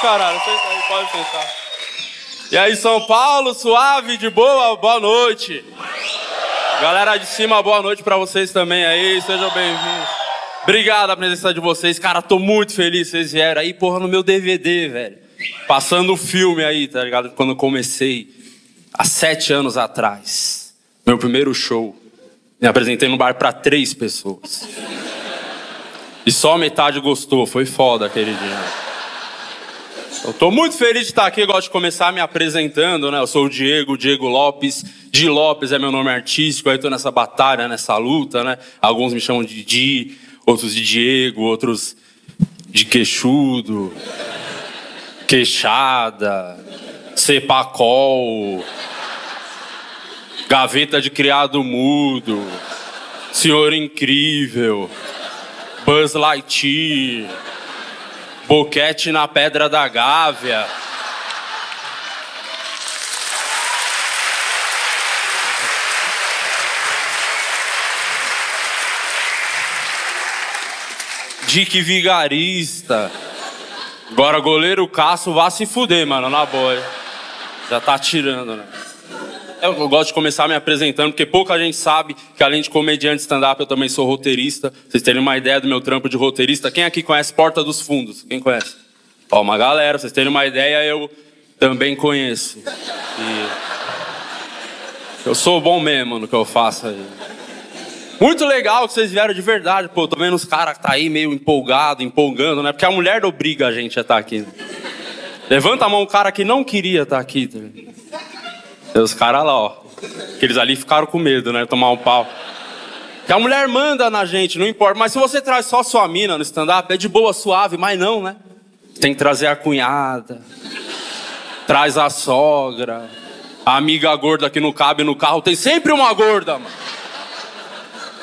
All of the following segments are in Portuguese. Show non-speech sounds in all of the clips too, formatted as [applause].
caralho. Aí, pode sentar. E aí, São Paulo, suave, de boa, boa noite. Galera de cima, boa noite pra vocês também aí, sejam bem-vindos. Obrigado a presença de vocês, cara, tô muito feliz vocês vieram aí, porra, no meu DVD, velho. Passando o filme aí, tá ligado? Quando eu comecei, há sete anos atrás, meu primeiro show. Me apresentei no bar pra três pessoas. E só metade gostou, foi foda aquele dia. Eu tô muito feliz de estar aqui, gosto de começar me apresentando, né? Eu sou o Diego, Diego Lopes. Di Lopes é meu nome artístico, aí tô nessa batalha, nessa luta, né? Alguns me chamam de Di, outros de Diego, outros de queixudo, queixada, cepacol, gaveta de criado mudo, senhor incrível. Buzz Lightyear, Boquete na Pedra da Gávea. Dick Vigarista. Agora goleiro Cássio vá se fuder, mano, na boa. Já tá tirando, né? Eu gosto de começar me apresentando, porque pouca gente sabe que além de comediante stand-up, eu também sou roteirista. Vocês terem uma ideia do meu trampo de roteirista. Quem aqui conhece Porta dos Fundos? Quem conhece? Ó, uma galera. Vocês terem uma ideia, eu também conheço. E... Eu sou bom mesmo no que eu faço aí. Muito legal que vocês vieram de verdade. Pô, tô vendo os caras que tá aí meio empolgado, empolgando, né? Porque a mulher obriga a gente a estar tá aqui. Levanta a mão o cara que não queria estar tá aqui. Tá os caras lá, ó. Que eles ali ficaram com medo, né? Tomar um pau. Que a mulher manda na gente, não importa. Mas se você traz só sua mina no stand-up, é de boa, suave, mas não, né? Tem que trazer a cunhada. Traz a sogra. A amiga gorda que não cabe no carro. Tem sempre uma gorda, mano.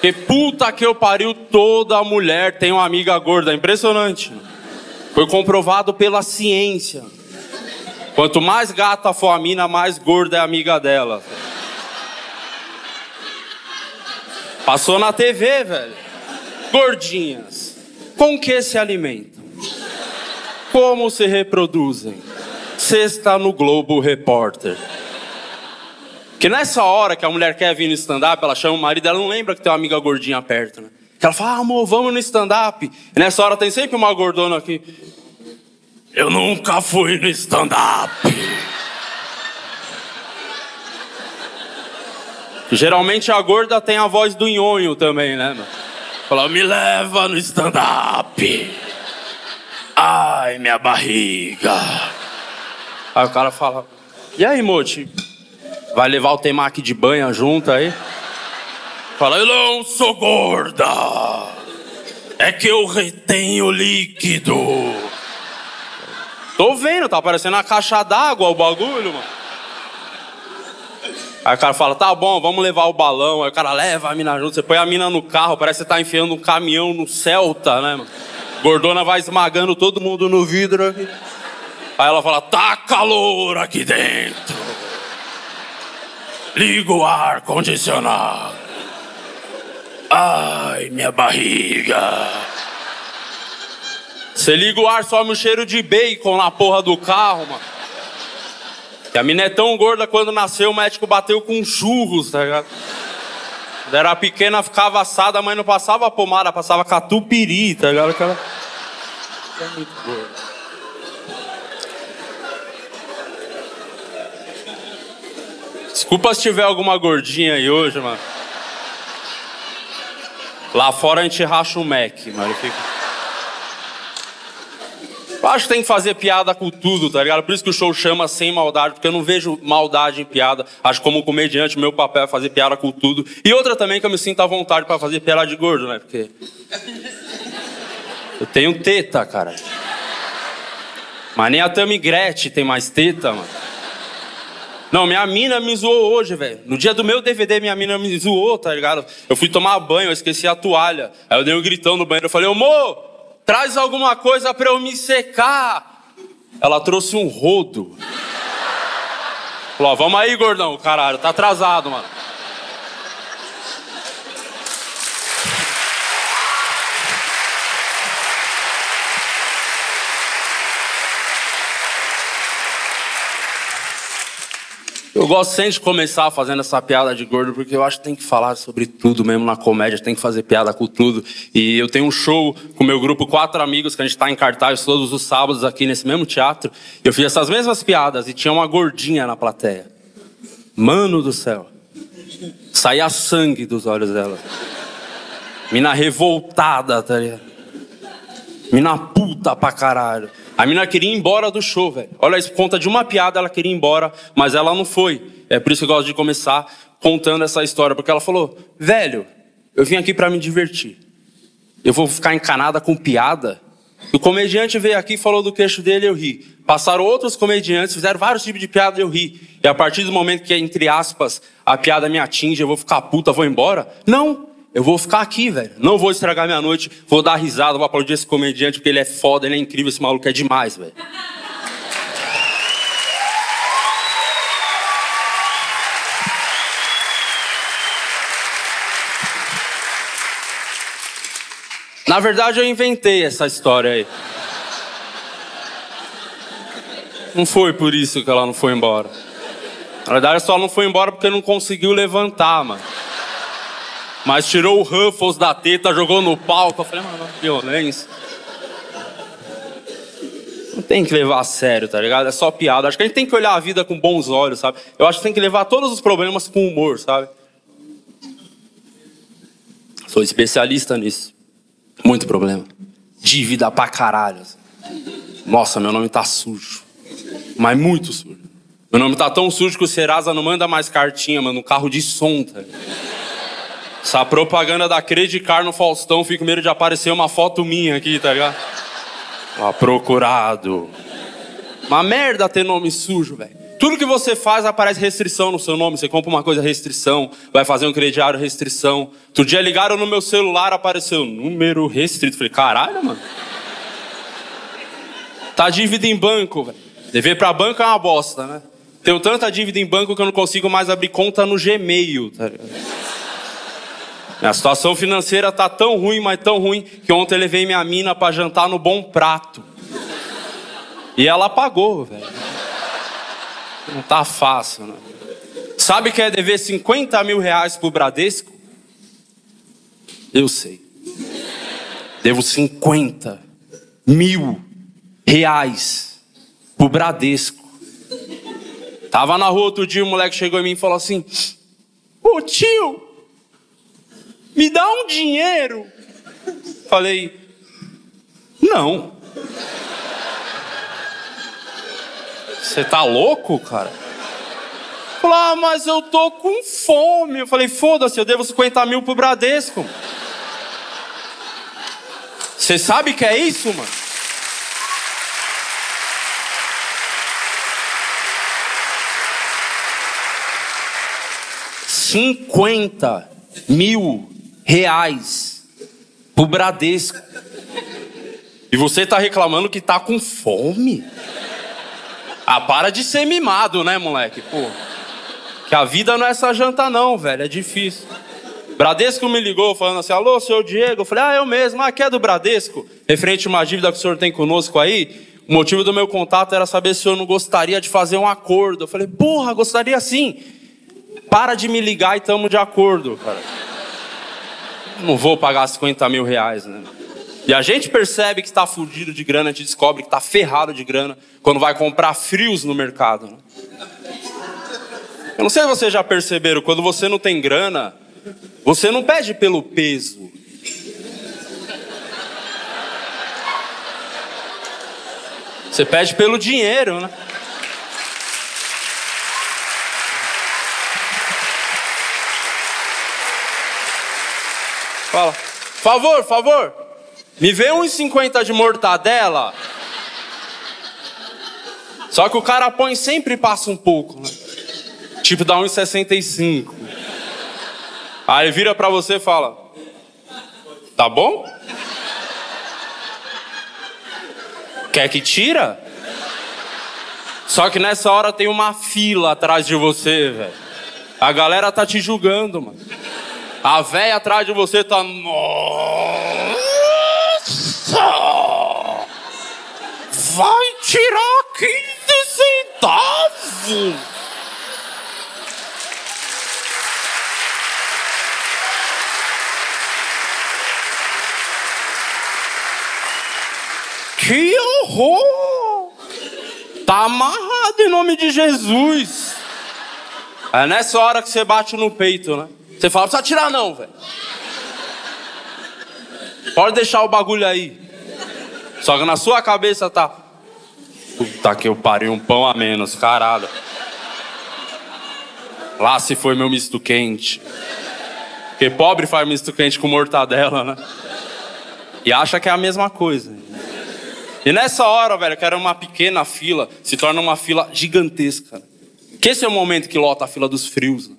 Que puta que eu pariu, toda mulher tem uma amiga gorda. Impressionante. Foi comprovado pela ciência. Quanto mais gata for a mina, mais gorda é a amiga dela. Passou na TV, velho. Gordinhas. Com que se alimentam? Como se reproduzem? Sexta no Globo Repórter. Que nessa hora que a mulher quer vir no stand-up, ela chama o marido, ela não lembra que tem uma amiga gordinha perto, né? Ela fala, ah, amor, vamos no stand-up. E nessa hora tem sempre uma gordona aqui. Eu nunca fui no stand-up. Geralmente a gorda tem a voz do nhonho também, né? Fala, me leva no stand-up. Ai, minha barriga. Aí o cara fala, e aí, Moti? Vai levar o temaki de banha junto aí? Fala, eu não sou gorda. É que eu retenho líquido. Tô vendo, tá parecendo uma caixa d'água o bagulho, mano. Aí o cara fala, tá bom, vamos levar o balão. Aí o cara leva a mina junto, você põe a mina no carro, parece que você tá enfiando um caminhão no Celta, né, mano? Gordona vai esmagando todo mundo no vidro aqui. Aí ela fala, tá calor aqui dentro. Liga o ar condicionado. Ai, minha barriga. Você liga o ar, some o cheiro de bacon na porra do carro, mano. E a mina é tão gorda, quando nasceu, o médico bateu com churros, tá ligado? Quando era pequena, ficava assada, mas não passava pomada, passava catupiry, tá ligado? Aquela... É muito gorda. Desculpa se tiver alguma gordinha aí hoje, mano. Lá fora a gente racha o Mac, mano. Fica... Eu acho que tem que fazer piada com tudo, tá ligado? Por isso que o show chama sem maldade, porque eu não vejo maldade em piada. Acho que como comediante, meu papel é fazer piada com tudo. E outra também que eu me sinto à vontade para fazer piada de gordo, né? Porque. Eu tenho teta, cara. Mas nem a Tammy Gretchen tem mais teta, mano. Não, minha mina me zoou hoje, velho. No dia do meu DVD, minha mina me zoou, tá ligado? Eu fui tomar banho, eu esqueci a toalha. Aí eu dei um gritão no banheiro, eu falei, amor, traz alguma coisa para eu me secar. Ela trouxe um rodo. Falou, vamos aí, gordão, caralho, tá atrasado, mano. Eu gosto sempre de começar fazendo essa piada de gordo, porque eu acho que tem que falar sobre tudo mesmo na comédia, tem que fazer piada com tudo. E eu tenho um show com meu grupo, quatro amigos, que a gente está em cartaz todos os sábados aqui nesse mesmo teatro. Eu fiz essas mesmas piadas e tinha uma gordinha na plateia. Mano do céu. Saía sangue dos olhos dela. Mina revoltada, tá ligado? Mina puta pra caralho. A mina queria ir embora do show, velho. Olha isso, por conta de uma piada ela queria ir embora, mas ela não foi. É por isso que eu gosto de começar contando essa história, porque ela falou: velho, eu vim aqui para me divertir. Eu vou ficar encanada com piada. O comediante veio aqui, falou do queixo dele, eu ri. Passaram outros comediantes, fizeram vários tipos de piada, eu ri. E a partir do momento que, entre aspas, a piada me atinge, eu vou ficar puta, vou embora? Não! Eu vou ficar aqui, velho. Não vou estragar minha noite, vou dar risada, vou aplaudir esse comediante, porque ele é foda, ele é incrível, esse maluco é demais, velho. Na verdade, eu inventei essa história aí. Não foi por isso que ela não foi embora. Na verdade, só não foi embora porque não conseguiu levantar, mano. Mas tirou o Ruffles da teta, jogou no palco. Eu falei, mano, violência. Não tem que levar a sério, tá ligado? É só piada. Acho que a gente tem que olhar a vida com bons olhos, sabe? Eu acho que tem que levar todos os problemas com humor, sabe? Sou especialista nisso. Muito problema. Dívida pra caralho. Nossa, meu nome tá sujo. Mas muito sujo. Meu nome tá tão sujo que o Serasa não manda mais cartinha, mano, no carro de som, tá ligado? Essa propaganda da Credicar no Faustão, fico com medo de aparecer uma foto minha aqui, tá ligado? Ó, procurado. Uma merda ter nome sujo, velho. Tudo que você faz aparece restrição no seu nome. Você compra uma coisa, restrição. Vai fazer um crediário, restrição. Outro dia ligaram no meu celular, apareceu número restrito. Falei, caralho, mano. Tá dívida em banco, velho. Dever pra banco é uma bosta, né? Tenho tanta dívida em banco que eu não consigo mais abrir conta no Gmail, tá ligado? A situação financeira tá tão ruim, mas tão ruim, que ontem eu levei minha mina para jantar no Bom Prato. E ela pagou, velho. Não tá fácil, né? Sabe que é dever 50 mil reais pro Bradesco? Eu sei. Devo 50 mil reais pro Bradesco. Tava na rua outro dia, o moleque chegou em mim e falou assim: Ô tio, me dá um dinheiro. Falei, não. Você tá louco, cara? Falei, ah, mas eu tô com fome. Eu falei, foda-se, eu devo 50 mil pro Bradesco. Você sabe que é isso, mano? Cinquenta mil reais pro Bradesco. E você está reclamando que está com fome? Ah, para de ser mimado, né, moleque? Pô. Que a vida não é essa janta, não, velho. É difícil. Bradesco me ligou falando assim: alô, senhor Diego. Eu falei: ah, eu mesmo. Ah, que é do Bradesco? Referente a uma dívida que o senhor tem conosco aí. O motivo do meu contato era saber se o senhor não gostaria de fazer um acordo. Eu falei: porra, gostaria sim. Para de me ligar e tamo de acordo, cara não vou pagar 50 mil reais, né? E a gente percebe que está fudido de grana, a gente descobre que está ferrado de grana quando vai comprar frios no mercado. Né? Eu não sei se vocês já perceberam, quando você não tem grana, você não pede pelo peso. Você pede pelo dinheiro, né? Fala. Favor, favor. Me vê uns 50 de mortadela. Só que o cara põe sempre passa um pouco, né? Tipo, dá uns 65. Aí vira pra você e fala: Tá bom? Quer que tira? Só que nessa hora tem uma fila atrás de você, velho. A galera tá te julgando, mano. A véia atrás de você tá. Nossa! Vai tirar 15 centavos! Que horror! Tá amarrado em nome de Jesus. É nessa hora que você bate no peito, né? Você fala, não precisa tirar não, velho. Pode deixar o bagulho aí. Só que na sua cabeça tá. Puta que eu parei um pão a menos, caralho. Lá se foi meu misto quente. Porque pobre faz misto quente com mortadela, né? E acha que é a mesma coisa. E nessa hora, velho, que era uma pequena fila, se torna uma fila gigantesca. Que esse é o momento que lota a fila dos frios. Né?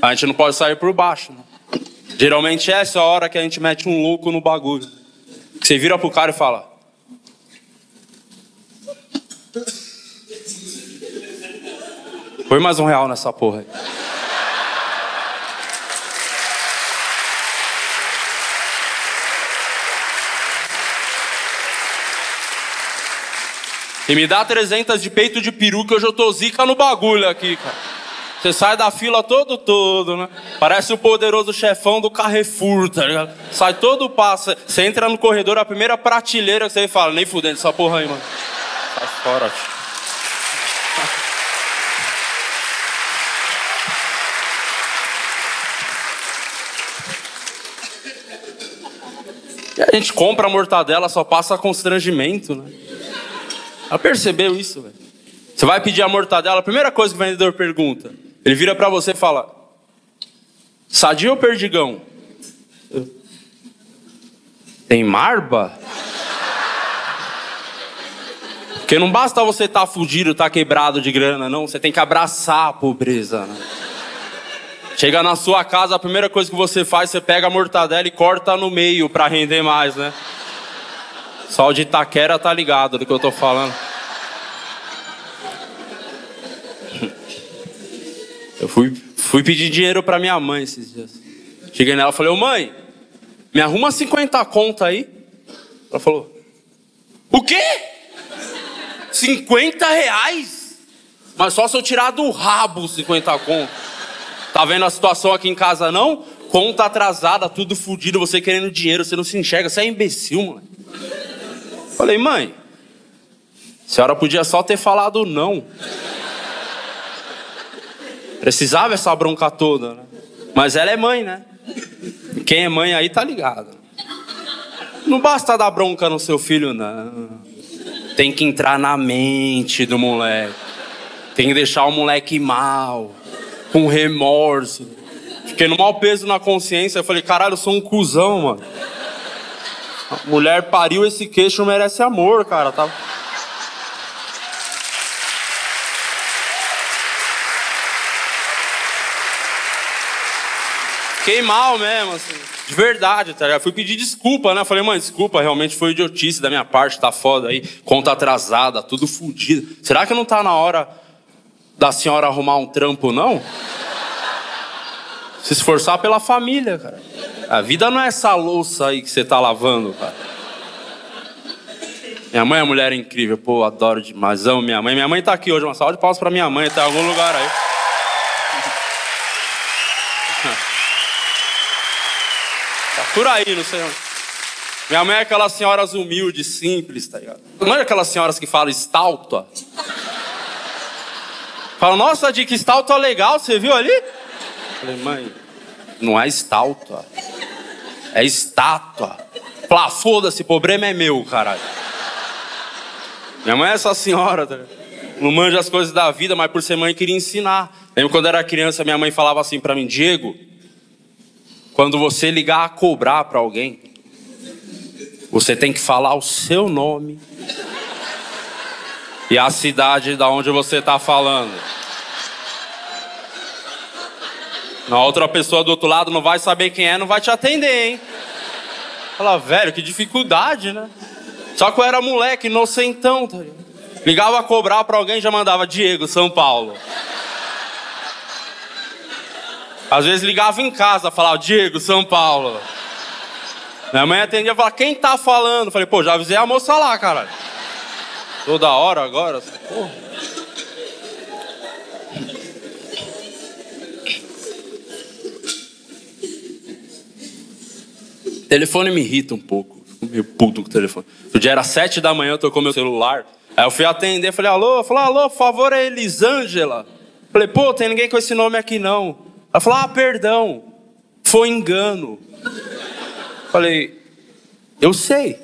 A gente não pode sair por baixo. Né? Geralmente essa é a hora que a gente mete um louco no bagulho. Você vira pro cara e fala: Põe mais um real nessa porra aí. E me dá 300 de peito de peru que hoje eu tô zica no bagulho aqui, cara. Você sai da fila todo todo, né? Parece o poderoso chefão do Carrefour, tá ligado? Sai todo passo. Você entra no corredor, a primeira prateleira que você fala, nem fudendo essa porra aí, mano. Sai fora, tio. E a gente compra a mortadela, só passa constrangimento, né? Ela percebeu isso, velho. Você vai pedir a mortadela, a primeira coisa que o vendedor pergunta, ele vira para você e fala: Sadia ou perdigão? Tem marba? Porque não basta você estar tá fudido, estar tá quebrado de grana, não. Você tem que abraçar a pobreza. Né? Chega na sua casa, a primeira coisa que você faz, você pega a mortadela e corta no meio para render mais, né? Só de Itaquera tá ligado do que eu tô falando. Eu fui, fui pedir dinheiro para minha mãe esses dias. Cheguei nela e falei, ô mãe, me arruma 50 conta aí. Ela falou, o quê? 50 reais? Mas só se eu tirar do rabo 50 conto. Tá vendo a situação aqui em casa não? Conta atrasada, tudo fodido, você querendo dinheiro, você não se enxerga, você é imbecil, mano. Falei, mãe, a senhora podia só ter falado não. Precisava essa bronca toda, né? Mas ela é mãe, né? Quem é mãe aí tá ligado. Não basta dar bronca no seu filho, não. Tem que entrar na mente do moleque. Tem que deixar o moleque mal, com remorso. Fiquei no mau peso na consciência. Eu falei, caralho, eu sou um cuzão, mano. Mulher pariu esse queixo, merece amor, cara. Tá... Fiquei mal mesmo, assim. De verdade, tá ligado? Fui pedir desculpa, né? Falei, mãe, desculpa, realmente foi idiotice da minha parte, tá foda aí, conta atrasada, tudo fodido. Será que não tá na hora da senhora arrumar um trampo, não? Se esforçar pela família, cara. A vida não é essa louça aí que você tá lavando, cara. Minha mãe é uma mulher incrível, pô, adoro demais, amo minha mãe. Minha mãe tá aqui hoje, uma salva de palmas pra minha mãe, tá em algum lugar aí. Por aí, não sei. Minha mãe é aquelas senhoras humildes, simples, tá ligado? Não é aquelas senhoras que falam estátua? Fala, nossa, de que estátua legal, você viu ali? Falei, mãe, não é estátua. É estátua. Fala, foda-se, problema é meu, caralho. Minha mãe é essa senhora, tá? não manja as coisas da vida, mas por ser mãe queria ensinar. Lembro quando era criança, minha mãe falava assim para mim, Diego, quando você ligar a cobrar para alguém, você tem que falar o seu nome e a cidade da onde você está falando. Na outra pessoa do outro lado não vai saber quem é, não vai te atender, hein? Fala, velho, que dificuldade, né? Só que eu era moleque, inocentão, tá? Ligava a cobrar pra alguém já mandava Diego, São Paulo. Às vezes ligava em casa, falava Diego, São Paulo. Minha mãe atendia e falava, quem tá falando? falei, pô, já avisei a moça lá, caralho. Toda hora agora, porra. telefone me irrita um pouco. meio puto com o telefone. O dia era sete da manhã, tocou meu celular. Aí eu fui atender, falei, alô? Falou, alô, por favor, é Elisângela. Falei, pô, tem ninguém com esse nome aqui não. Ela falou, ah, perdão, foi engano. Falei, eu sei.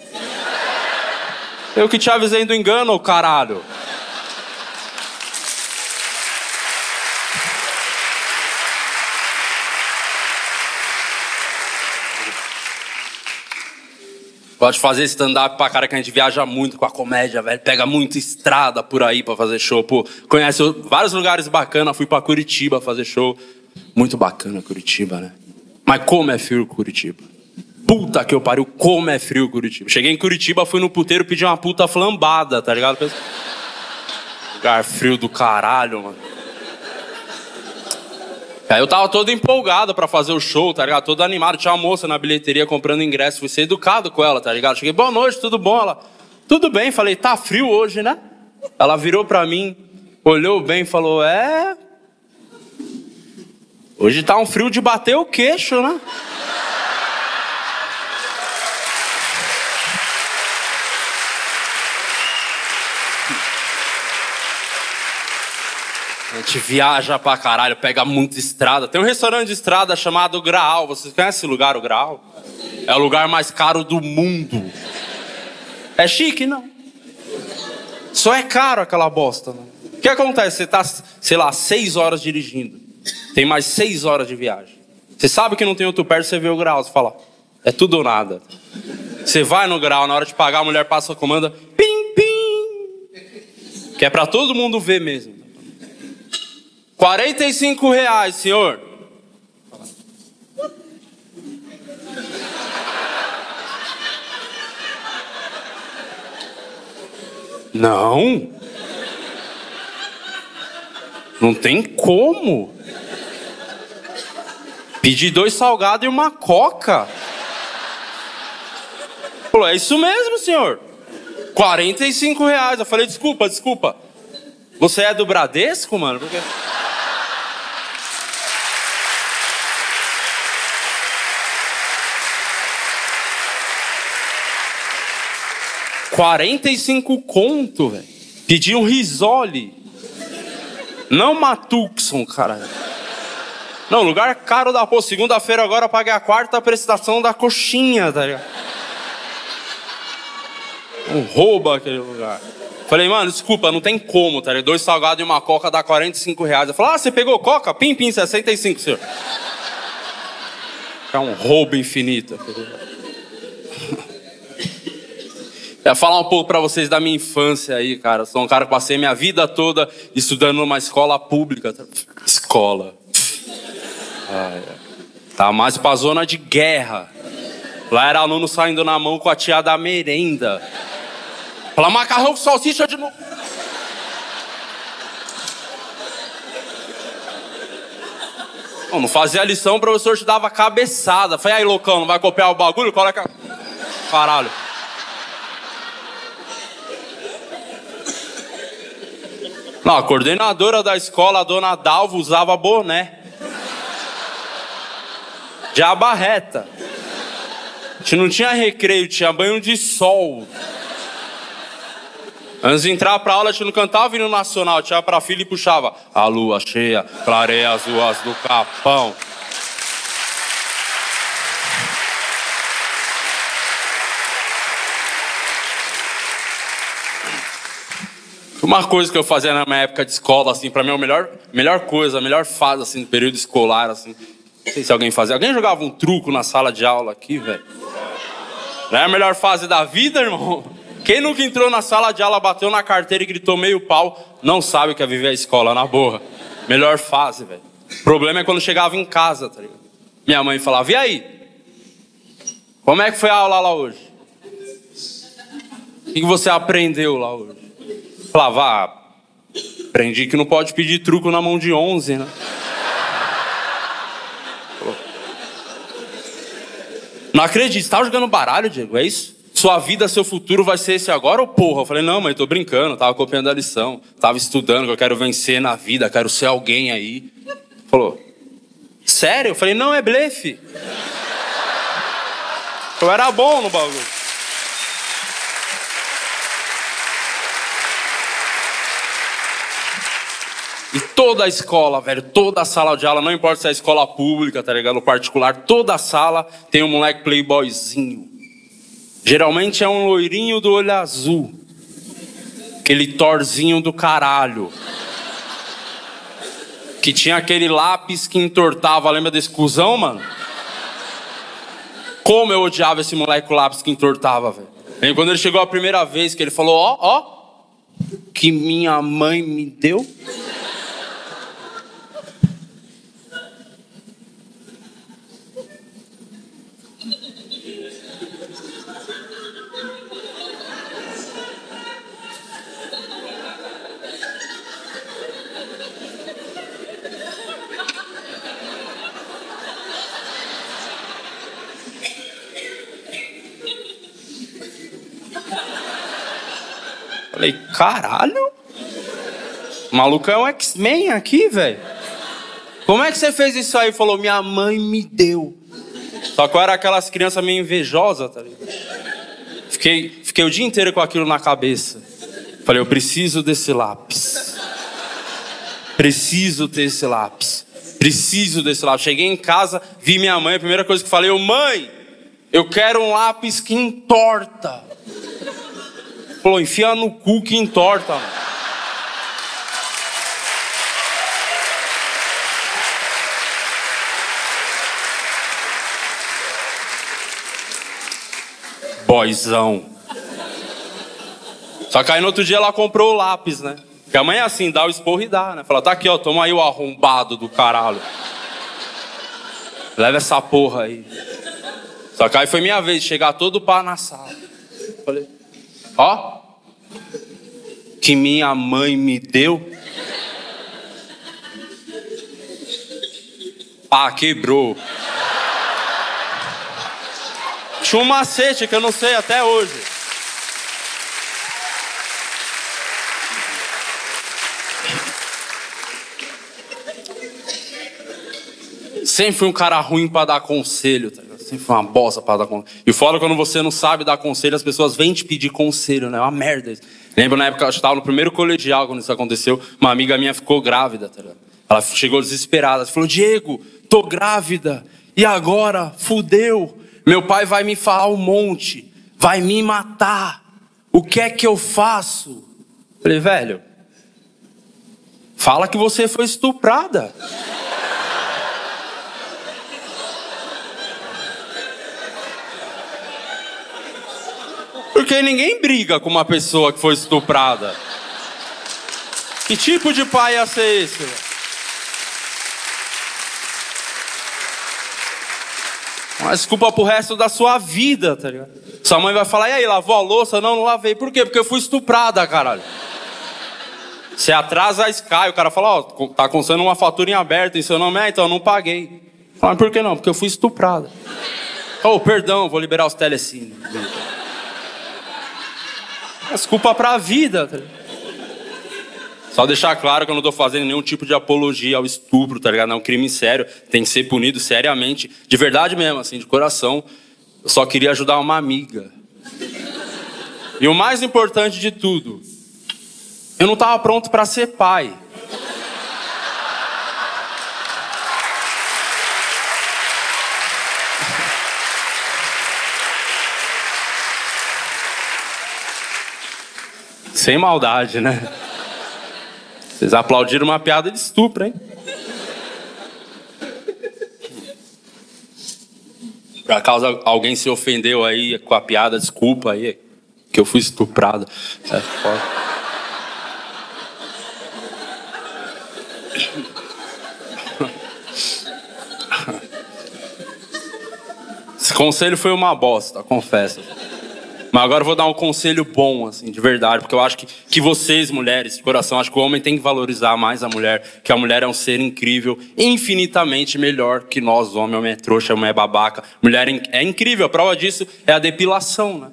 Eu que te avisei do engano, caralho. Gosto de fazer stand-up pra cara que a gente viaja muito com a comédia, velho. Pega muita estrada por aí pra fazer show. Pô, conhece vários lugares bacanas. Fui pra Curitiba fazer show. Muito bacana Curitiba, né? Mas como é frio Curitiba? Puta que eu pariu, como é frio Curitiba. Cheguei em Curitiba, fui no puteiro pedir uma puta flambada, tá ligado? Lugar frio do caralho, mano. Aí eu tava todo empolgado para fazer o show, tá ligado? Todo animado. Tinha uma moça na bilheteria comprando ingresso. Fui ser educado com ela, tá ligado? Cheguei, boa noite, tudo bom? Ela, tudo bem. Falei, tá frio hoje, né? Ela virou pra mim, olhou bem e falou, é. Hoje tá um frio de bater o queixo, né? A gente viaja pra caralho, pega muita estrada. Tem um restaurante de estrada chamado Graal. Vocês conhecem esse lugar, o Graal? É o lugar mais caro do mundo. É chique, não. Só é caro aquela bosta, né? O que acontece? Você tá, sei lá, seis horas dirigindo. Tem mais seis horas de viagem. Você sabe que não tem outro perto, você vê o Graal. Você fala, é tudo ou nada. Você vai no Graal, na hora de pagar, a mulher passa a comanda, pim, pim. Que é pra todo mundo ver mesmo. 45 reais, senhor. Não. Não tem como. Pedi dois salgados e uma coca. Falou, é isso mesmo, senhor. 45 reais. Eu falei, desculpa, desculpa. Você é do Bradesco, mano? Porque... 45 conto, velho. Pedi um risole. Não Matuxon, cara. Não, lugar caro da porra. Segunda-feira agora eu paguei a quarta prestação da coxinha, tá ligado? Um roubo aquele lugar. Falei, mano, desculpa, não tem como, tá ligado? Dois salgados e uma coca dá 45 reais. Eu falei, ah, você pegou coca? Pim, pim, 65, senhor. É um roubo infinito. É falar um pouco para vocês da minha infância aí, cara. Sou um cara que passei minha vida toda estudando numa escola pública. Escola. Tá mais pra zona de guerra. Lá era aluno saindo na mão com a tia da merenda. Fala macarrão com salsicha de novo. Não, não fazia lição, o professor te dava cabeçada. Falei, aí, loucão, não vai copiar o bagulho? Coloca. Caralho. Não, a coordenadora da escola, a dona Dalva, usava boné. De abarreta. A gente não tinha recreio, tinha banho de sol. Antes de entrar pra aula, a gente não cantava hino nacional, tinha pra filha e puxava. A lua cheia, clareia as ruas do capão. Uma coisa que eu fazia na minha época de escola, assim, pra mim, a melhor, melhor coisa, a melhor fase, assim, do período escolar, assim. Não sei se alguém fazia. Alguém jogava um truco na sala de aula aqui, velho? Não é a melhor fase da vida, irmão? Quem nunca entrou na sala de aula, bateu na carteira e gritou meio pau, não sabe o que é viver a escola, na boa. Melhor fase, velho. O problema é quando chegava em casa, tá ligado? Minha mãe falava, e aí? Como é que foi a aula lá hoje? O que você aprendeu lá hoje? Falava, ah, aprendi que não pode pedir truco na mão de 11, né? Não acredito, você tava jogando baralho, Diego, é isso? Sua vida, seu futuro vai ser esse agora ou porra? Eu falei, não, mãe, tô brincando, tava copiando a lição, tava estudando, que eu quero vencer na vida, quero ser alguém aí. Falou, sério? Eu falei, não, é blefe. Eu era bom no bagulho. E toda a escola, velho, toda a sala de aula, não importa se é escola pública, tá ligado? Particular, toda a sala tem um moleque playboyzinho. Geralmente é um loirinho do olho azul. Aquele torzinho do caralho. Que tinha aquele lápis que entortava, lembra desse cuzão, mano? Como eu odiava esse moleque com lápis que entortava, velho. E quando ele chegou a primeira vez, que ele falou, ó, ó, que minha mãe me deu. Falei, caralho? O maluco é um X-Men aqui, velho. Como é que você fez isso aí? Falou, minha mãe me deu. Só que eu era aquelas crianças meio invejosas, tá ligado? Fiquei, fiquei o dia inteiro com aquilo na cabeça. Falei, eu preciso desse lápis. Preciso ter esse lápis. Preciso desse lápis. Cheguei em casa, vi minha mãe, a primeira coisa que falei, eu, mãe, eu quero um lápis que entorta. Falou, enfia no cu que entorta. Mano. Boizão. Só que aí no outro dia ela comprou o lápis, né? Porque a mãe é assim, dá o esporro e dá, né? Fala, tá aqui, ó, toma aí o arrombado do caralho. Leva essa porra aí. Só que aí foi minha vez de chegar todo pá na sala. Falei, ó, que minha mãe me deu. Ah, quebrou. Tinha um macete que eu não sei até hoje. Sempre fui um cara ruim para dar conselho, tá? Sempre fui uma bosta para dar conselho. E fora quando você não sabe dar conselho, as pessoas vêm te pedir conselho, né? É uma merda isso. Lembro na época, eu estava no primeiro colegial quando isso aconteceu, uma amiga minha ficou grávida, tá ligado? Ela chegou desesperada, falou, Diego, tô grávida, e agora? Fudeu. Meu pai vai me falar um monte, vai me matar. O que é que eu faço? Falei, velho, fala que você foi estuprada. Porque ninguém briga com uma pessoa que foi estuprada. Que tipo de pai ia ser esse? Uma desculpa pro resto da sua vida, tá ligado? Sua mãe vai falar, e aí, lavou a louça? Não, não lavei. Por quê? Porque eu fui estuprada, caralho. Você atrasa a Sky, o cara fala, ó, oh, tá constando uma fatura em aberto em seu nome, é, então eu não paguei. Mas por que não? Porque eu fui estuprada. Oh, perdão, vou liberar os telecine. Desculpa pra vida, tá? Só deixar claro que eu não estou fazendo nenhum tipo de apologia ao estupro, tá ligado? É um crime sério, tem que ser punido seriamente, de verdade mesmo, assim, de coração. Eu só queria ajudar uma amiga. E o mais importante de tudo, eu não estava pronto para ser pai. Sem maldade, né? Vocês aplaudiram uma piada de estupro, hein? Por acaso alguém se ofendeu aí com a piada, desculpa aí, que eu fui estuprado. É foda. Esse conselho foi uma bosta, confesso. Mas agora eu vou dar um conselho bom, assim, de verdade, porque eu acho que, que vocês, mulheres, de coração, acho que o homem tem que valorizar mais a mulher, que a mulher é um ser incrível, infinitamente melhor que nós, homem. Homem é trouxa, homem é babaca. Mulher é, é incrível, a prova disso é a depilação, né?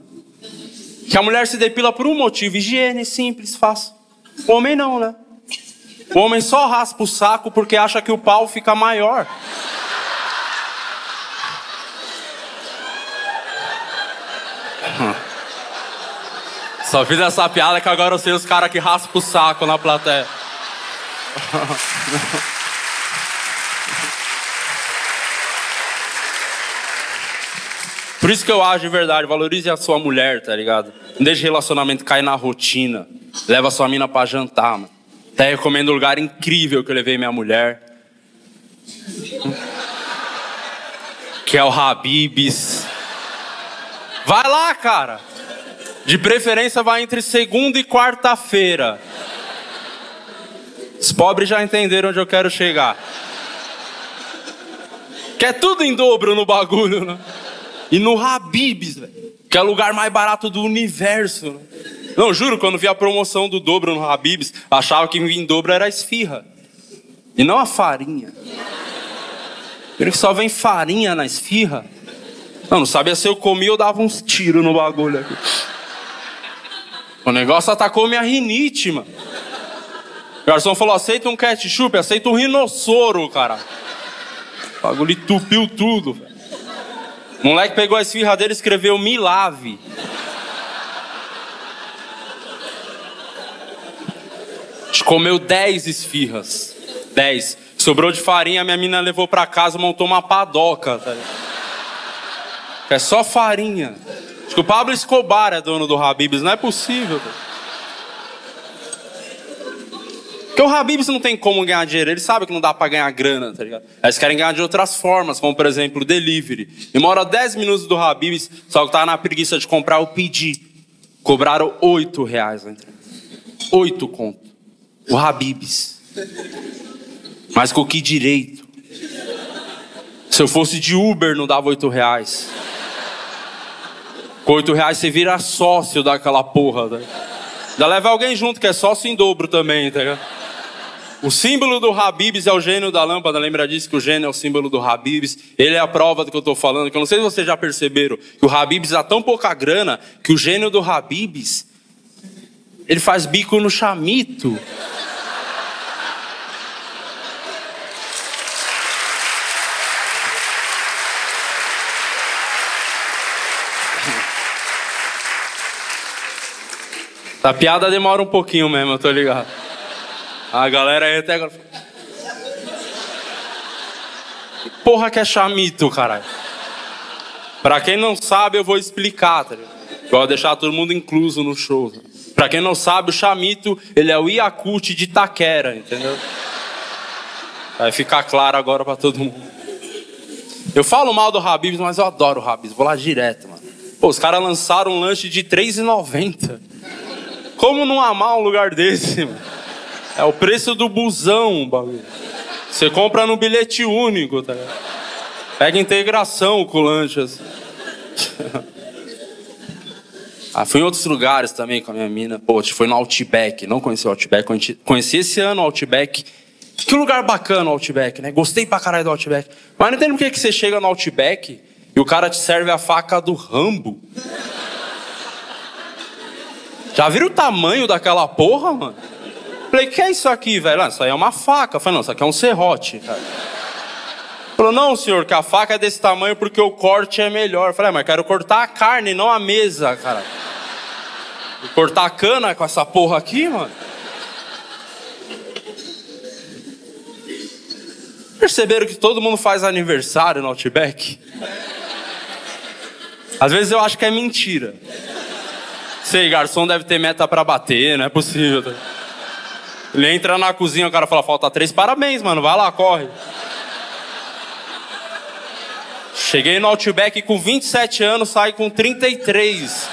Que a mulher se depila por um motivo, higiene, simples, fácil. O homem não, né? O homem só raspa o saco porque acha que o pau fica maior. [laughs] Só fiz essa piada que agora eu sei os caras que raspam o saco na plateia. Por isso que eu acho de verdade, valorize a sua mulher, tá ligado? Não deixe relacionamento cair na rotina. Leva sua mina pra jantar, mano. Até recomendo um lugar incrível que eu levei minha mulher. Que é o Habibs. Vai lá, cara. De preferência vai entre segunda e quarta-feira. Os pobres já entenderam onde eu quero chegar. Que é tudo em dobro no bagulho, né? E no Habibs, velho. Que é o lugar mais barato do universo. Né? Não, juro, quando vi a promoção do dobro no Habibs, achava que em dobro era a esfirra. E não a farinha. Primeiro que só vem farinha na esfirra. Não, não sabia se eu comia ou dava uns tiros no bagulho aqui. O negócio atacou minha rinite, mano. O garçom falou: aceita um ketchup, aceita um rinossoro, cara. O bagulho entupiu tudo, velho. O moleque pegou a esfirra dele e escreveu Milave. A gente comeu 10 esfirras. 10. Sobrou de farinha, minha mina levou pra casa, montou uma padoca. Tá é só farinha. Acho que o Pablo Escobar é dono do Habibs, não é possível. Porque o Habibs não tem como ganhar dinheiro, ele sabe que não dá para ganhar grana, tá ligado? Eles querem ganhar de outras formas, como por exemplo o delivery. Demora 10 minutos do Habibs, só que tá na preguiça de comprar, eu pedi. Cobraram 8 reais na entrega. 8 conto. O Habibs. Mas com que direito? Se eu fosse de Uber, não dava 8 reais. Com 8 reais você vira sócio daquela porra. Tá? Já leva alguém junto que é sócio em dobro também, tá ligado? O símbolo do Habibs é o gênio da lâmpada. Lembra disso que o gênio é o símbolo do Habibs? Ele é a prova do que eu estou falando. Que eu não sei se vocês já perceberam que o Habibs dá tão pouca grana que o gênio do Habibs ele faz bico no chamito. A piada demora um pouquinho mesmo, eu tô ligado. A galera aí até agora. Porra que é chamito, caralho. Pra quem não sabe, eu vou explicar, tá ligado? Eu vou deixar todo mundo incluso no show. Pra quem não sabe, o chamito, ele é o Yakut de Itaquera, entendeu? Vai ficar claro agora pra todo mundo. Eu falo mal do Habibs, mas eu adoro o Habibs. Vou lá direto, mano. Pô, os caras lançaram um lanche de R$3,90. Como não amar um lugar desse, [laughs] mano? É o preço do busão, bagulho. Você compra no bilhete único, tá Pega integração com lanchas. [laughs] ah, fui em outros lugares também com a minha mina. Pô, foi no Outback. Não conheci o Outback. Conheci esse ano o Outback. Que lugar bacana o Outback, né? Gostei pra caralho do Outback. Mas não entendo por que você chega no Outback e o cara te serve a faca do Rambo. Já viram o tamanho daquela porra, mano? Falei, que é isso aqui, velho? Ah, isso aí é uma faca. Falei, não, isso aqui é um serrote. Cara. Falou, não, senhor, que a faca é desse tamanho porque o corte é melhor. Falei, ah, mas quero cortar a carne, não a mesa, cara. Vou cortar a cana com essa porra aqui, mano. Perceberam que todo mundo faz aniversário no Outback? Às vezes eu acho que é mentira. Sei, garçom deve ter meta para bater, não é possível. Tá? Ele entra na cozinha, o cara fala, falta três, parabéns, mano, vai lá, corre. Cheguei no Outback com 27 anos, saí com 33.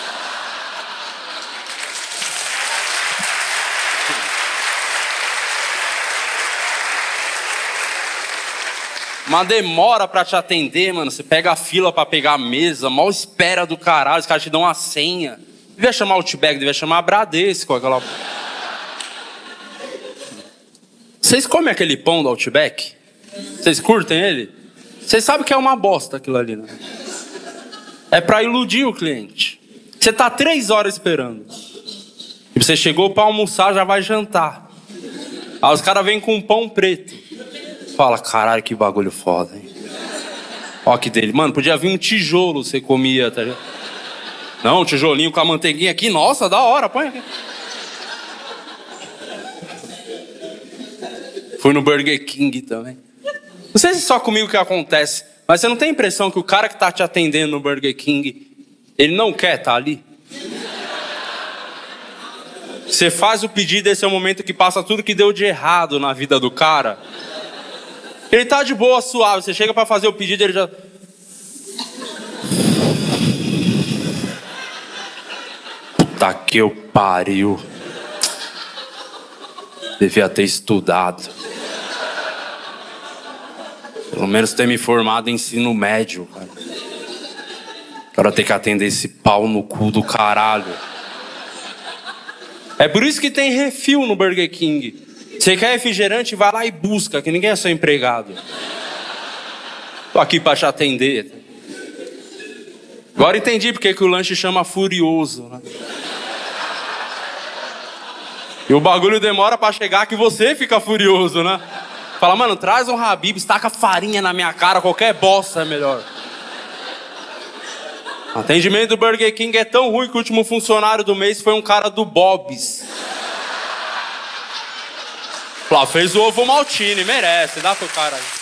Uma demora pra te atender, mano. Você pega a fila pra pegar a mesa, mal espera do caralho, os caras te dão uma senha. Devia chamar Outback, devia chamar a Bradesco, aquela. Vocês comem aquele pão do Outback? Vocês curtem ele? Vocês sabem que é uma bosta aquilo ali, né? É para iludir o cliente. Você tá três horas esperando. E você chegou para almoçar, já vai jantar. Aí os caras vêm com um pão preto. Fala, caralho, que bagulho foda, hein? Ó que dele. Mano, podia vir um tijolo, você comia, tá ligado? Não, tijolinho com a manteiguinha aqui. Nossa, da hora, põe aqui. Fui no Burger King também. Não sei se é só comigo que acontece, mas você não tem a impressão que o cara que tá te atendendo no Burger King, ele não quer estar tá ali? Você faz o pedido, esse é o momento que passa tudo que deu de errado na vida do cara. Ele tá de boa, suave. Você chega para fazer o pedido, ele já. Puta que eu pariu. Devia ter estudado. Pelo menos ter me formado em ensino médio, cara. Agora ter que atender esse pau no cu do caralho. É por isso que tem refil no Burger King. Você quer refrigerante, vai lá e busca, que ninguém é seu empregado. Tô aqui para te atender. Agora entendi porque que o lanche chama Furioso. Né? E o bagulho demora para chegar que você fica furioso, né? Fala, mano, traz um Habib, estaca farinha na minha cara, qualquer bosta é melhor. O atendimento do Burger King é tão ruim que o último funcionário do mês foi um cara do Bob's. Lá, fez o ovo maltine, merece, dá pro cara aí.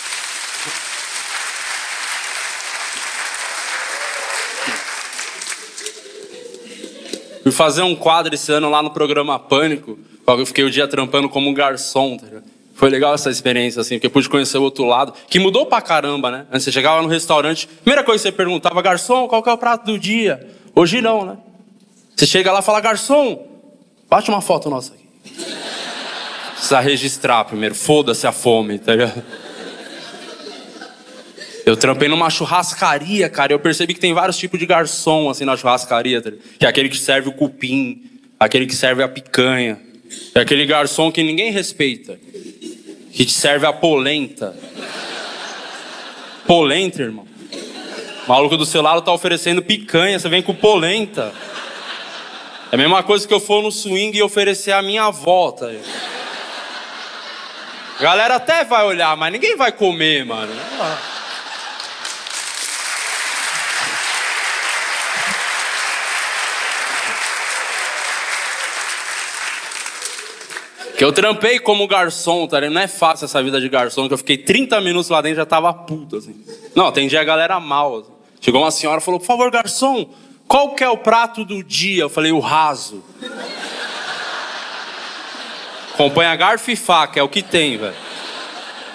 Fui fazer um quadro esse ano lá no programa Pânico. Eu fiquei o dia trampando como garçom, tá Foi legal essa experiência, assim, porque pude conhecer o outro lado, que mudou pra caramba, né? Antes você chegava no restaurante, primeira coisa que você perguntava, garçom, qual que é o prato do dia? Hoje não, né? Você chega lá e fala, garçom, bate uma foto nossa aqui. Precisa registrar primeiro, foda-se a fome, tá ligado? Eu trampei numa churrascaria, cara, eu percebi que tem vários tipos de garçom, assim, na churrascaria, tá que é aquele que serve o cupim, aquele que serve a picanha, é aquele garçom que ninguém respeita, que te serve a polenta. Polenta, irmão. O maluco do seu lado tá oferecendo picanha, você vem com polenta. É a mesma coisa que eu for no swing e oferecer a minha avó, tá? A galera até vai olhar, mas ninguém vai comer, mano. Que eu trampei como garçom, tá Não é fácil essa vida de garçom, que eu fiquei 30 minutos lá dentro e já tava puto, assim. Não, atendi a galera mal. Assim. Chegou uma senhora e falou, por favor, garçom, qual que é o prato do dia? Eu falei, o raso. Acompanha garfo e faca, é o que tem, velho.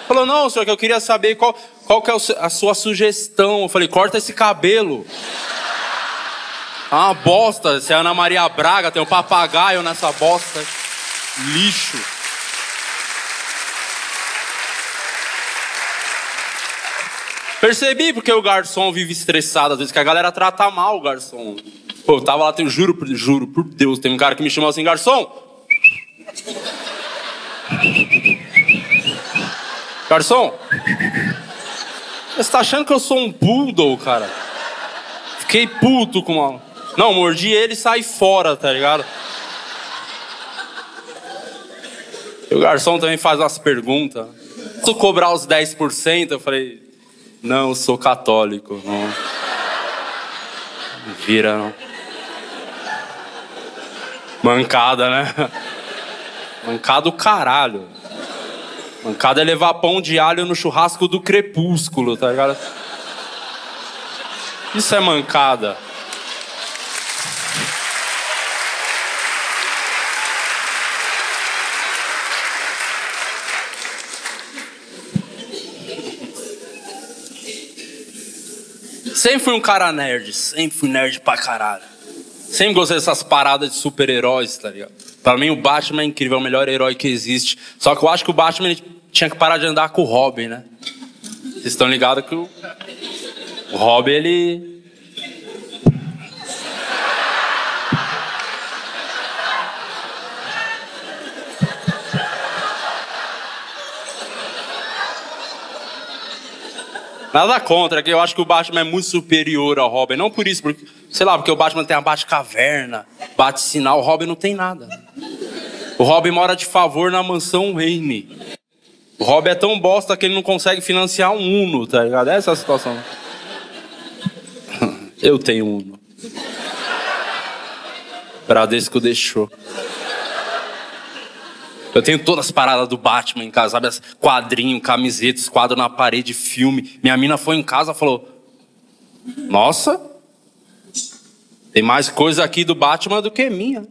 Falou, não, senhor, que eu queria saber qual, qual que é a sua sugestão. Eu falei, corta esse cabelo. Ah, uma bosta, se é Ana Maria Braga, tem um papagaio nessa bosta lixo. Percebi porque o garçom vive estressado, às vezes que a galera trata mal o garçom. Pô, eu tava lá, eu juro, juro, por Deus, tem um cara que me chamou assim, garçom. Garçom, você tá achando que eu sou um poodle, cara? Fiquei puto com uma. Não, mordi ele e saí fora, tá ligado? E o garçom também faz umas perguntas. Posso cobrar os 10%? Eu falei, não, sou católico. Não. Vira, não. Mancada, né? Mancada o caralho. Mancada é levar pão de alho no churrasco do crepúsculo, tá ligado? Isso é mancada. Sempre fui um cara nerd, sempre fui nerd pra caralho. Sempre gostei dessas paradas de super-heróis, tá ligado? Pra mim, o Batman é incrível, é o melhor herói que existe. Só que eu acho que o Batman tinha que parar de andar com o Robin, né? Vocês estão ligados que o, o Robin, ele Nada contra, que eu acho que o Batman é muito superior ao Robin. Não por isso, porque, sei lá, porque o Batman tem a Batcaverna, bate-sinal, o Robin não tem nada. O Robin mora de favor na mansão Wayne. O Robin é tão bosta que ele não consegue financiar um Uno, tá ligado? Essa é a situação. [laughs] Eu tenho um Uno. Bradesco deixou. Eu tenho todas as paradas do Batman em casa, sabe? Quadrinho, camisetas, quadro na parede, filme. Minha mina foi em casa e falou: Nossa, tem mais coisa aqui do Batman do que minha.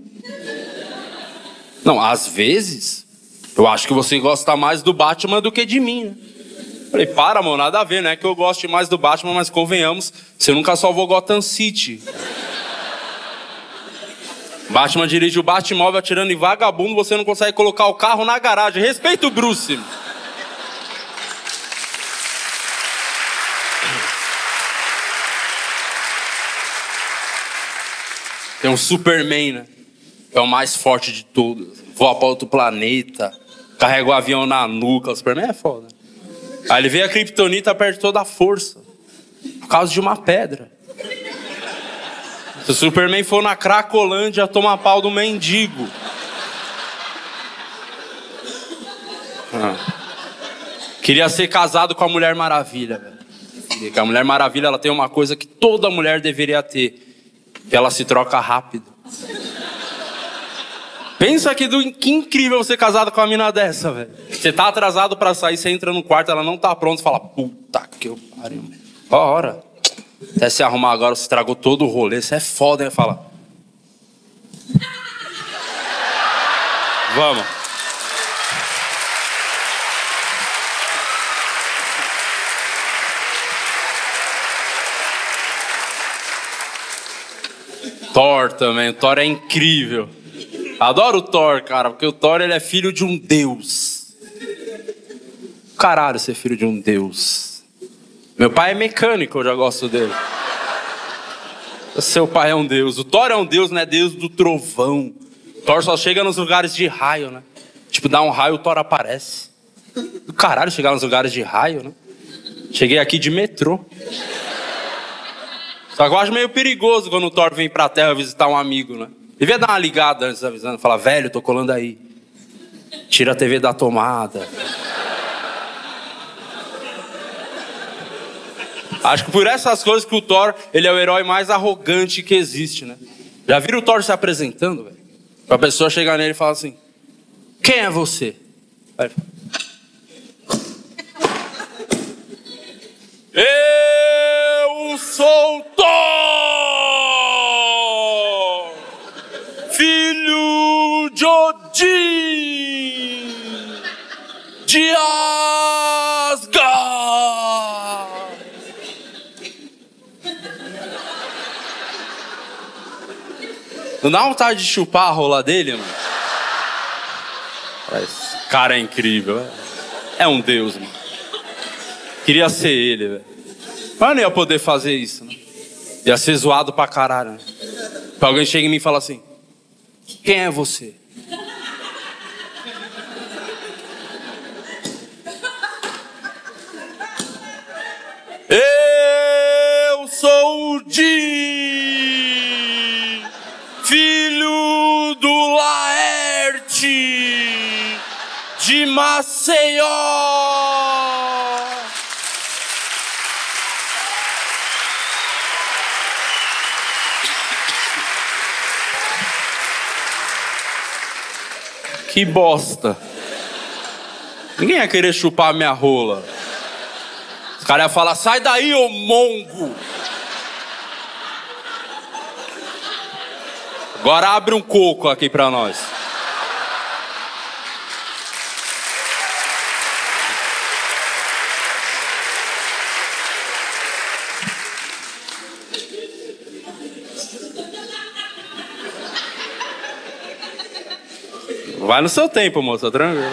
Não, às vezes, eu acho que você gosta mais do Batman do que de mim, né? Falei, para, mano, nada a ver, né? Que eu goste mais do Batman, mas convenhamos, você nunca salvou Gotham City. Batman dirige o Batmóvel atirando em vagabundo, você não consegue colocar o carro na garagem. Respeita o Bruce. Tem um Superman, né? É o mais forte de todos. Voa para outro planeta. Carrega o avião na nuca. O Superman é foda. Aí ele vê a Kryptonita perde toda a força. Por causa de uma pedra. Se o Superman for na Cracolândia, toma pau do mendigo. Ah. Queria ser casado com a Mulher Maravilha, velho. A Mulher Maravilha ela tem uma coisa que toda mulher deveria ter. Ela se troca rápido. Pensa que, do, que incrível você casado com uma mina dessa, velho. Você tá atrasado para sair, você entra no quarto, ela não tá pronta, você fala, puta que eu pariu. Ó, hora. Até se arrumar agora, você estragou todo o rolê, você é foda, hein? Fala. Vamos. Thor também, o Thor é incrível. Adoro o Thor, cara, porque o Thor ele é filho de um deus. Caralho, ser filho de um deus. Meu pai é mecânico, eu já gosto dele. Seu pai é um deus. O Thor é um deus, né? Deus do trovão. O Thor só chega nos lugares de raio, né? Tipo, dá um raio, o Thor aparece. Do caralho chegar nos lugares de raio, né? Cheguei aqui de metrô. Só que eu acho meio perigoso quando o Thor vem pra terra visitar um amigo, né? Devia dar uma ligada antes avisando, falar, velho, tô colando aí. Tira a TV da tomada. Acho que por essas coisas que o Thor, ele é o herói mais arrogante que existe, né? Já viram o Thor se apresentando, velho? Pra pessoa chegar nele e falar assim: Quem é você? Aí, Eu sou Thor, filho de Odin, de Não dá vontade de chupar a rola dele, mano? Esse cara é incrível, é. É um deus, mano. Queria ser ele, velho. Mas eu não ia poder fazer isso, né? Ia ser zoado pra caralho. Né? Pra alguém chega em mim e fala assim: Quem é você? Eu sou o Di, filho do Laerte de Maceió. Que bosta. Ninguém ia querer chupar minha rola. Os caras iam falar, sai daí, ô mongo. Agora abre um coco aqui pra nós. Vai no seu tempo, moça, tranquilo.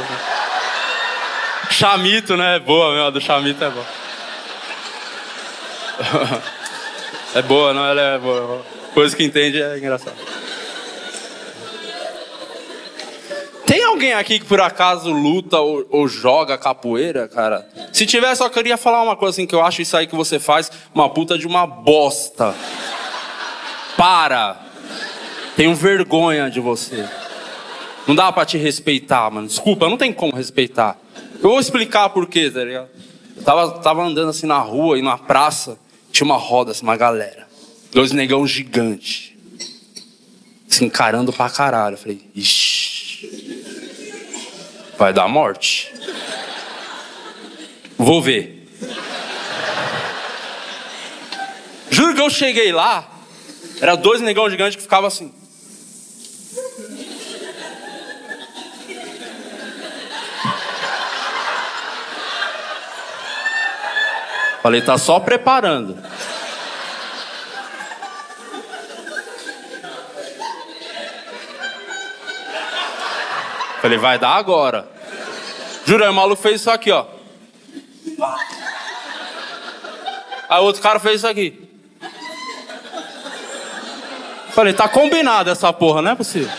Chamito, né? É boa, meu. A do chamito é boa. [laughs] É boa, não? Ela é boa. Coisa que entende é engraçado. Tem alguém aqui que por acaso luta ou, ou, joga capoeira, cara? Se tiver, só queria falar uma coisa assim, que eu acho isso aí que você faz uma puta de uma bosta. Para! Tenho vergonha de você. Não dá pra te respeitar, mano. Desculpa, não tem como respeitar. Eu vou explicar por quê, tá ligado? Eu tava, tava andando assim na rua e na praça, tinha uma roda, assim, uma galera. Dois negão gigante. Se encarando pra caralho. Eu falei, ixi. Vai dar morte. Vou ver. Juro que eu cheguei lá, era dois negão gigantes que ficavam assim. Falei, tá só preparando. Falei, vai dar agora. Juro, aí o maluco fez isso aqui, ó. Aí outro cara fez isso aqui. Falei, tá combinado essa porra, não é possível.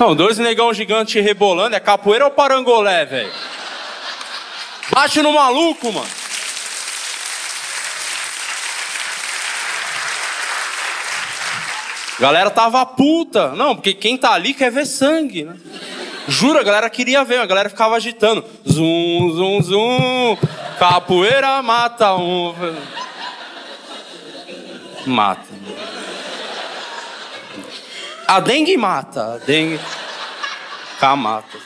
Não, dois negão gigante rebolando, é capoeira ou parangolé, velho? Bate no maluco, mano. Galera tava puta. Não, porque quem tá ali quer ver sangue, né? Juro, a galera queria ver, a galera ficava agitando. Zum, zum, zum. Capoeira mata um. Mata. A dengue mata. A dengue. Cá mata.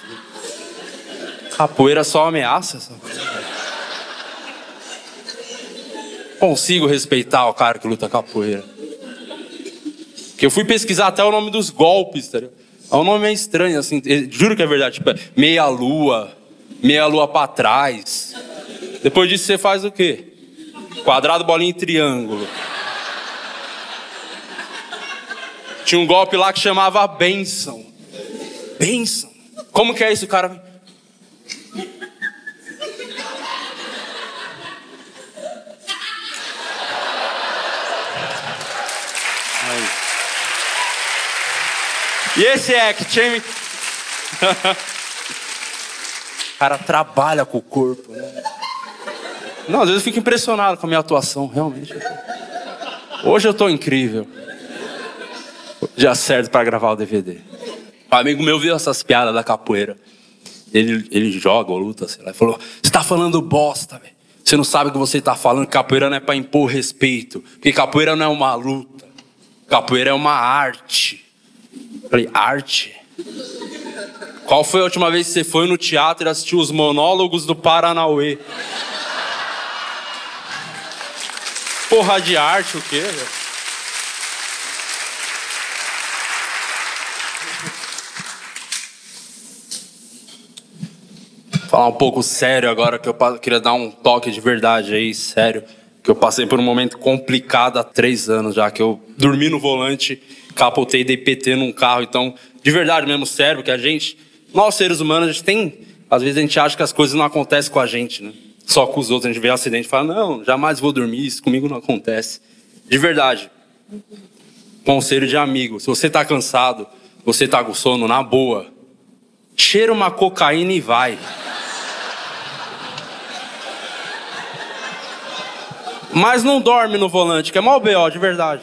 Capoeira só ameaça. Só. Consigo respeitar o cara que luta capoeira. Que eu fui pesquisar até o nome dos golpes, tá ligado? É um nome meio estranho, assim. Juro que é verdade. Tipo, meia lua, meia lua pra trás. Depois disso você faz o quê? Quadrado, bolinha e triângulo. Tinha um golpe lá que chamava benção. Benção. Como que é isso, cara? E esse act, hein? o cara trabalha com o corpo, né? Não, às vezes eu fico impressionado com a minha atuação, realmente. Hoje eu tô incrível. Já certo para gravar o DVD. Um amigo meu viu essas piadas da capoeira. Ele, ele joga ou luta, sei lá. Ele falou: Você tá falando bosta, velho. Você não sabe o que você tá falando. Capoeira não é para impor respeito. Porque capoeira não é uma luta. Capoeira é uma arte. Falei, arte? Qual foi a última vez que você foi no teatro e assistiu os monólogos do Paranauê? Porra de arte, o quê? Falar um pouco sério agora, que eu queria dar um toque de verdade aí, sério. Que eu passei por um momento complicado há três anos já, que eu dormi no volante capotei, dei PT num carro. Então, de verdade mesmo, sério, que a gente, nós seres humanos, a gente tem, às vezes a gente acha que as coisas não acontecem com a gente, né? Só com os outros, a gente vê um acidente e fala, não, jamais vou dormir, isso comigo não acontece. De verdade. Conselho de amigo, se você tá cansado, você tá com sono, na boa, cheira uma cocaína e vai. Mas não dorme no volante, que é mal B.O., de verdade.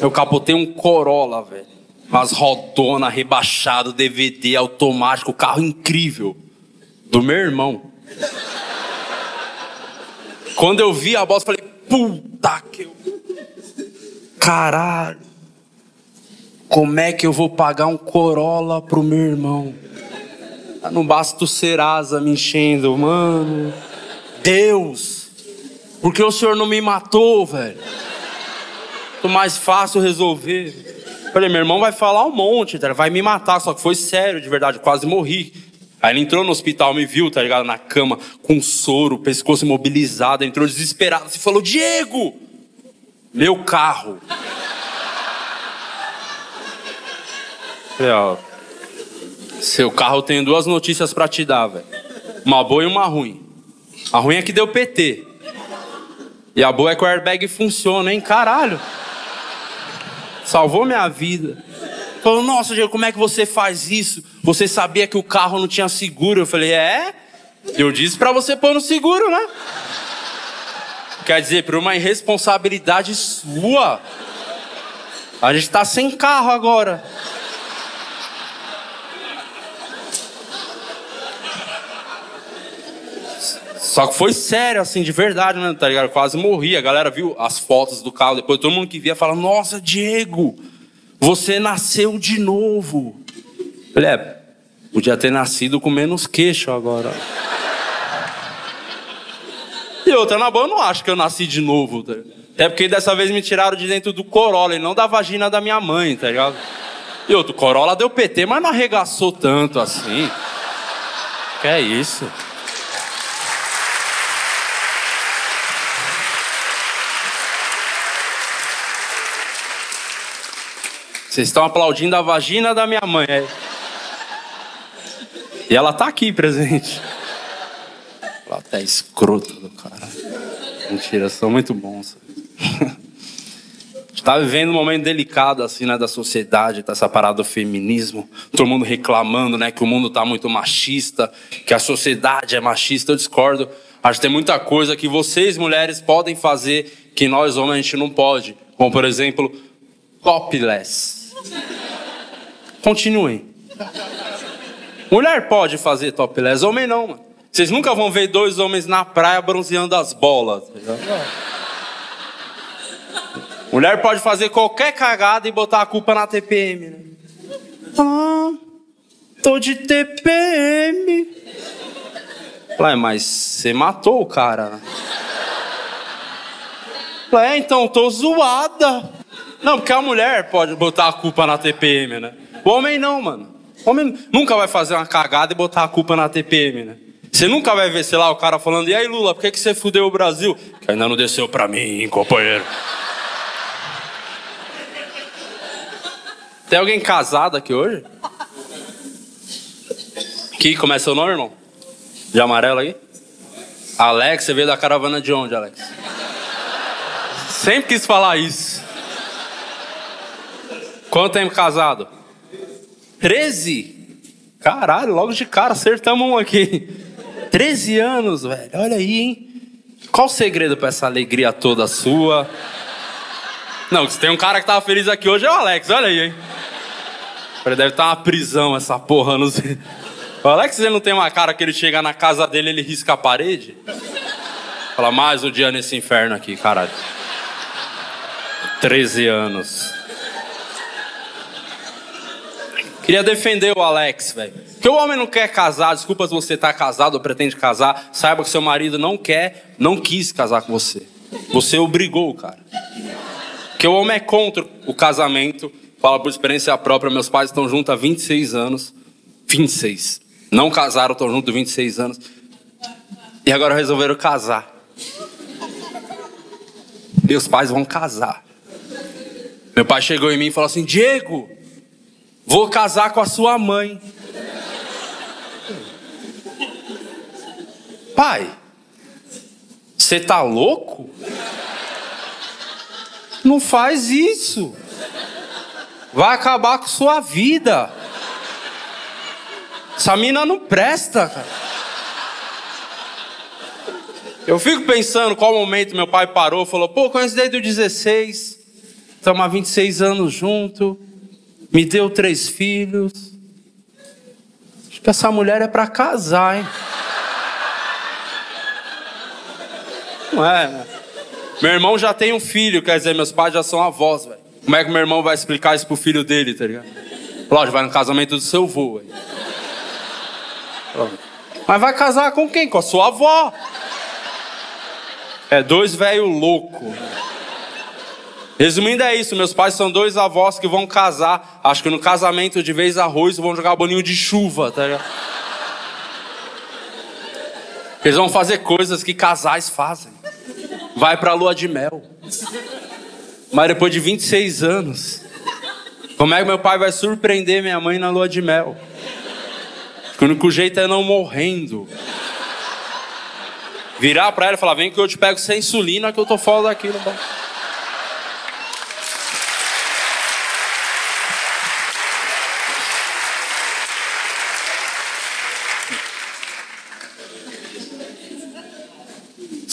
Eu capotei um Corolla, velho. Mas rodona, rebaixado, DVD automático, carro incrível. Do meu irmão. Quando eu vi a bosta, falei, puta que eu. Caralho. Como é que eu vou pagar um Corolla pro meu irmão? Não basta o Serasa me enchendo, mano. Deus. Por que o senhor não me matou, velho? Mais fácil resolver. Falei, meu irmão vai falar um monte, tá? vai me matar, só que foi sério, de verdade, quase morri. Aí ele entrou no hospital, me viu, tá ligado? Na cama, com soro, pescoço imobilizado, entrou desesperado, se falou, Diego! Meu carro. Falei, ó, seu carro tem duas notícias para te dar, velho. Uma boa e uma ruim. A ruim é que deu PT. E a boa é que o airbag funciona, hein? Caralho salvou minha vida. Falou, nossa, Diego, como é que você faz isso? Você sabia que o carro não tinha seguro? Eu falei, é? Eu disse para você pôr no seguro, né? Quer dizer, por uma irresponsabilidade sua. A gente tá sem carro agora. Só que foi sério, assim, de verdade, né? Tá ligado? Quase morri. A galera viu as fotos do carro. Depois todo mundo que via fala: Nossa, Diego, você nasceu de novo. Falei: É, Podia ter nascido com menos queixo agora. E outra, na boa, eu não acho que eu nasci de novo. Tá? Até porque dessa vez me tiraram de dentro do Corolla e não da vagina da minha mãe, tá ligado? E outro, Corolla deu PT, mas não arregaçou tanto assim. Que é isso? Vocês estão aplaudindo a vagina da minha mãe. É? E ela tá aqui presente. Ela até escrota do cara. Mentira, são muito bons. está vivendo um momento delicado assim, né, da sociedade, tá essa parada do feminismo, todo mundo reclamando, né, que o mundo tá muito machista, que a sociedade é machista. Eu discordo. Acho que tem muita coisa que vocês mulheres podem fazer que nós homens a gente não pode. Como por exemplo, topless. Continuem. Mulher pode fazer topless, homem não, mano. Vocês nunca vão ver dois homens na praia bronzeando as bolas. Mulher pode fazer qualquer cagada e botar a culpa na TPM, né? Ah, tô de TPM. Ué, mas você matou o cara. Né? Ué, então tô zoada. Não, porque a mulher pode botar a culpa na TPM, né? O homem não, mano. O homem nunca vai fazer uma cagada e botar a culpa na TPM, né? Você nunca vai ver, sei lá, o cara falando, e aí Lula, por que, que você fudeu o Brasil? Que ainda não desceu pra mim, companheiro. Tem alguém casado aqui hoje? Que começa é o nome, irmão? De amarelo aí? Alex, você veio da caravana de onde, Alex? Sempre quis falar isso. Quanto tempo casado? 13? Caralho, logo de cara acertamos um aqui. 13 anos, velho. Olha aí, hein? Qual o segredo para essa alegria toda sua? Não, se tem um cara que tava feliz aqui hoje é o Alex, olha aí, hein? Ele deve estar tá uma prisão essa porra, não sei. O Alex ele não tem uma cara que ele chega na casa dele ele risca a parede? Fala, mais um dia nesse inferno aqui, caralho. 13 anos. Queria defender o Alex, velho. Porque o homem não quer casar, desculpa se você está casado ou pretende casar, saiba que seu marido não quer, não quis casar com você. Você obrigou cara. Porque o homem é contra o casamento, fala por experiência própria, meus pais estão juntos há 26 anos. 26. Não casaram, estão juntos há 26 anos. E agora resolveram casar. Meus pais vão casar. Meu pai chegou em mim e falou assim: Diego, Vou casar com a sua mãe. Pai, você tá louco? Não faz isso. Vai acabar com sua vida. Essa mina não presta, cara. Eu fico pensando qual momento meu pai parou, falou: pô, conheço desde os 16, estamos há 26 anos juntos me deu três filhos. Acho que essa mulher é para casar, hein? Não é, né? Meu irmão já tem um filho, quer dizer, meus pais já são avós, velho. Como é que meu irmão vai explicar isso pro filho dele, tá ligado? Lógico, vai no casamento do seu avô, velho. Mas vai casar com quem? Com a sua avó. É dois velho louco. Resumindo, é isso. Meus pais são dois avós que vão casar. Acho que no casamento, de vez arroz, vão jogar boninho de chuva, tá ligado? Eles vão fazer coisas que casais fazem. Vai pra lua de mel. Mas depois de 26 anos, como é que meu pai vai surpreender minha mãe na lua de mel? O único jeito é não morrendo. Virar pra ela e falar: vem que eu te pego sem insulina que eu tô fora daqui no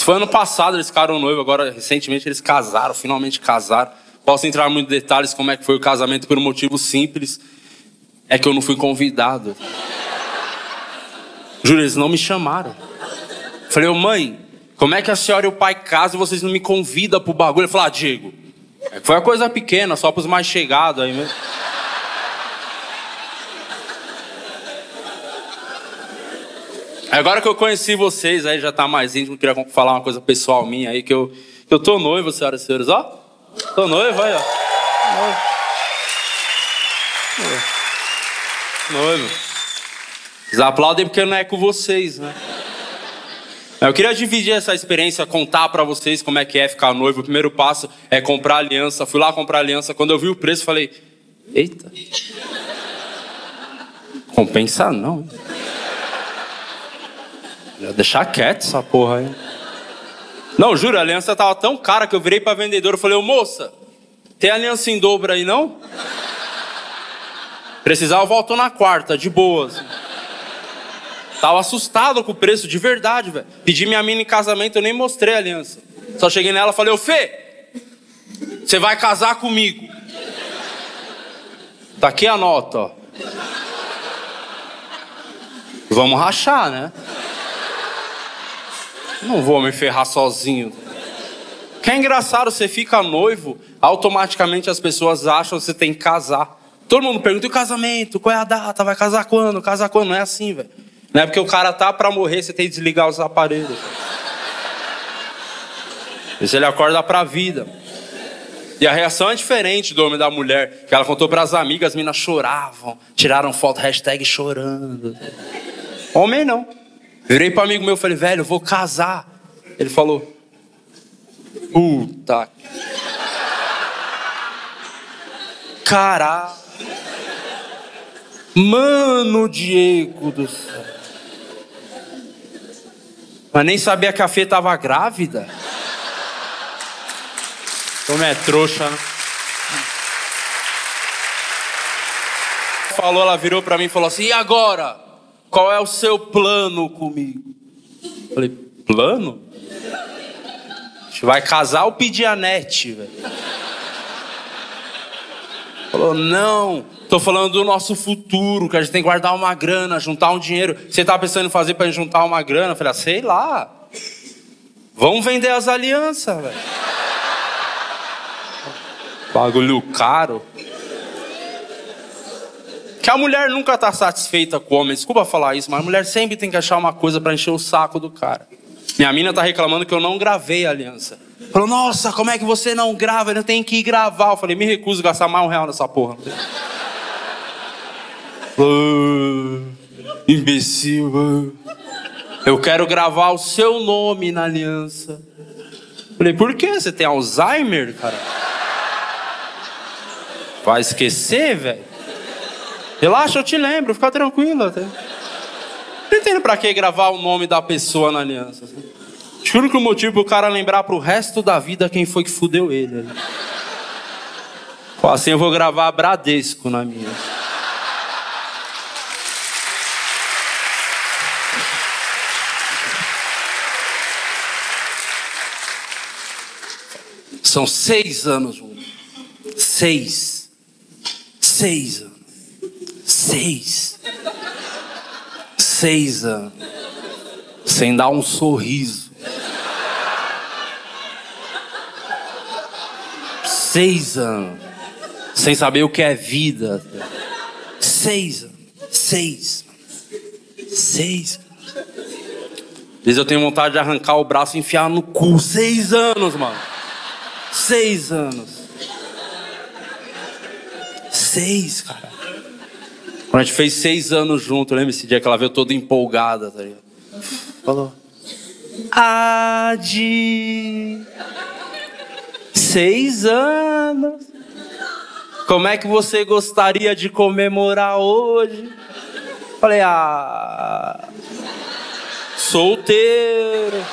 Foi ano passado, eles ficaram noivos, agora recentemente eles casaram, finalmente casaram. Posso entrar em muitos detalhes como é que foi o casamento por um motivo simples. É que eu não fui convidado. Juro, eles não me chamaram. Falei, ô mãe, como é que a senhora e o pai casam e vocês não me convidam pro bagulho? Ele falou, ah, Diego, é foi uma coisa pequena, só pros mais chegados aí mesmo. Agora que eu conheci vocês, aí já tá mais íntimo, queria falar uma coisa pessoal minha aí, que eu, que eu tô noivo, senhoras e senhores, ó. Tô noivo, aí, ó. Noivo. Noivo. Vocês aplaudem porque não é com vocês, né? Eu queria dividir essa experiência, contar para vocês como é que é ficar noivo. O primeiro passo é comprar aliança. Fui lá comprar aliança. Quando eu vi o preço, falei: Eita. Compensa não. Já deixar quieto essa porra aí. Não, juro, a aliança tava tão cara que eu virei pra vendedora e falei: moça, tem aliança em dobro aí não? Precisava, voltou na quarta, de boas. Tava assustado com o preço, de verdade, velho. Pedi minha mina em casamento, eu nem mostrei a aliança. Só cheguei nela e falei, ô Fê, você vai casar comigo. Tá aqui a nota, ó. Vamos rachar, né? Não vou me ferrar sozinho. Que é engraçado, você fica noivo, automaticamente as pessoas acham que você tem que casar. Todo mundo pergunta, e o casamento? Qual é a data? Vai casar quando? Casar quando? Não é assim, velho. Não é porque o cara tá para morrer, você tem que desligar os aparelhos. Isso ele acorda para a vida. E a reação é diferente do homem e da mulher. Que ela contou para as amigas, as meninas choravam, tiraram foto, hashtag chorando. Homem não. Virei para amigo meu e falei, velho, eu vou casar. Ele falou, puta. Caralho. Mano, Diego do céu. Mas nem sabia que a Fê tava grávida. Como é trouxa, né? Falou, ela virou para mim e falou assim: e agora? Qual é o seu plano comigo? Falei, plano? A gente vai casar ou pedir a net, velho? Falou, não, tô falando do nosso futuro, que a gente tem que guardar uma grana, juntar um dinheiro. Você tá pensando em fazer para juntar uma grana? Eu falei, ah, sei lá. Vamos vender as alianças, velho. Bagulho caro. Que a mulher nunca tá satisfeita com o homem. Desculpa falar isso, mas a mulher sempre tem que achar uma coisa para encher o saco do cara. Minha mina tá reclamando que eu não gravei a aliança. Falou, nossa, como é que você não grava? Eu tenho que ir gravar. Eu falei, me recuso a gastar mais um real nessa porra. oh, imbecil. Eu quero gravar o seu nome na aliança. Falei, por que? Você tem Alzheimer, cara? Vai esquecer, velho? Relaxa, eu te lembro, fica tranquilo até. Não entendo pra que gravar o nome da pessoa na aliança. Acho que o motivo pro cara lembrar pro resto da vida quem foi que fudeu ele. Pô, assim eu vou gravar Bradesco na minha. São seis anos. Seis. Seis anos. Seis. Seis anos. Sem dar um sorriso. Seis anos. Sem saber o que é vida. Seis. Seis. Seis. Às vezes eu tenho vontade de arrancar o braço e enfiar no cu. Seis anos, mano. Seis anos. Seis, cara. Quando a gente fez seis anos junto, lembra esse dia que ela veio toda empolgada, tá ligado? Falou. Adi. Seis anos. Como é que você gostaria de comemorar hoje? Falei, ah. Solteiro.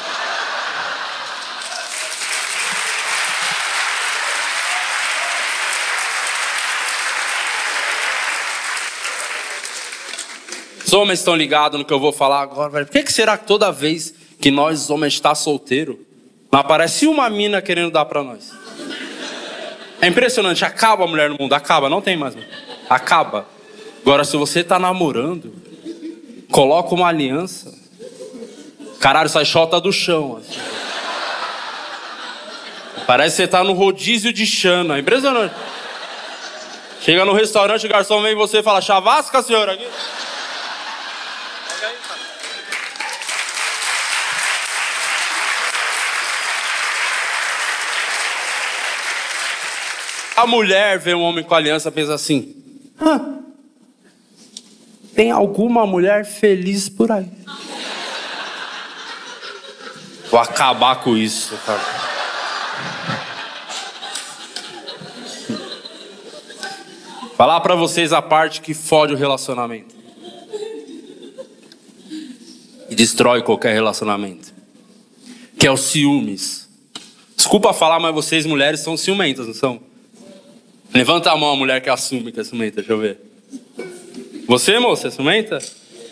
Homens estão ligados no que eu vou falar agora, velho. Por que, que será que toda vez que nós, homens, está solteiro, não aparece uma mina querendo dar para nós? É impressionante, acaba a mulher no mundo, acaba, não tem mais. Acaba. Agora, se você tá namorando, coloca uma aliança, caralho, sai chota do chão. Assim. Parece que você tá no rodízio de chana, é impressionante. Chega no restaurante, o garçom vem e você fala, chavasca, senhora. Aqui. A mulher vê um homem com aliança pensa assim: ah, tem alguma mulher feliz por aí? Vou acabar com isso, cara. Falar para vocês a parte que fode o relacionamento. E destrói qualquer relacionamento. Que é o ciúmes. Desculpa falar, mas vocês mulheres são ciumentas, não são? Levanta a mão a mulher que assume que é ciumenta, deixa eu ver. Você, moça, é ciumenta?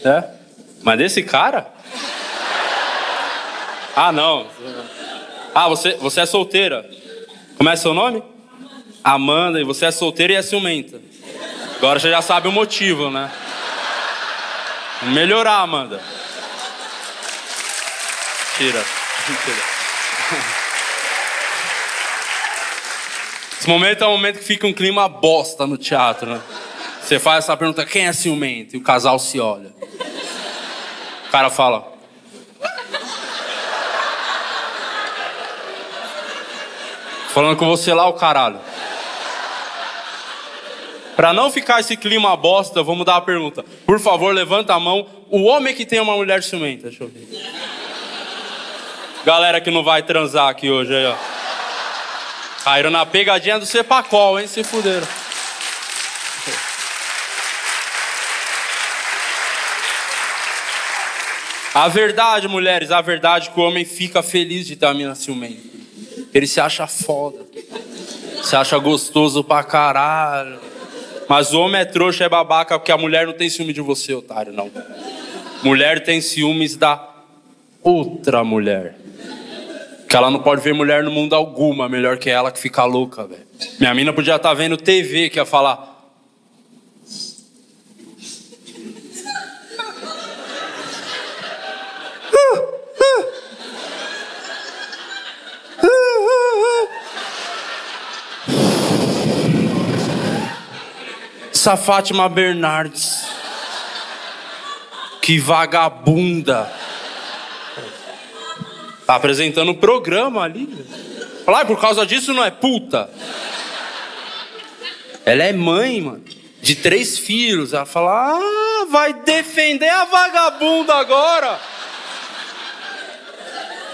É? Mas desse cara? Ah, não. Ah, você, você é solteira. Como é seu nome? Amanda, e você é solteira e é ciumenta. Agora você já sabe o motivo, né? Melhorar, Amanda. Tira. Tira. Esse momento é um momento que fica um clima bosta no teatro, né? Você faz essa pergunta, quem é ciumento? E o casal se olha. O cara fala, Falando com você lá, o caralho. Para não ficar esse clima bosta, vamos dar a pergunta. Por favor, levanta a mão. O homem que tem uma mulher ciumenta. Deixa eu ver. Galera que não vai transar aqui hoje aí, ó. Caíram na pegadinha do Cepacol, hein? Se fuderam. A verdade, mulheres, a verdade que o homem fica feliz de mina ciumenta. Ele se acha foda. Se acha gostoso pra caralho. Mas o homem é trouxa, é babaca, porque a mulher não tem ciúme de você, otário, não. Mulher tem ciúmes da outra mulher. Que ela não pode ver mulher no mundo alguma melhor que ela que fica louca, velho. Minha mina podia estar tá vendo TV que ia falar. Essa Fátima Bernardes. Que vagabunda. Tá apresentando o programa ali. Falar, por causa disso não é puta. Ela é mãe, mano, de três filhos. Ela fala, ah, vai defender a vagabunda agora.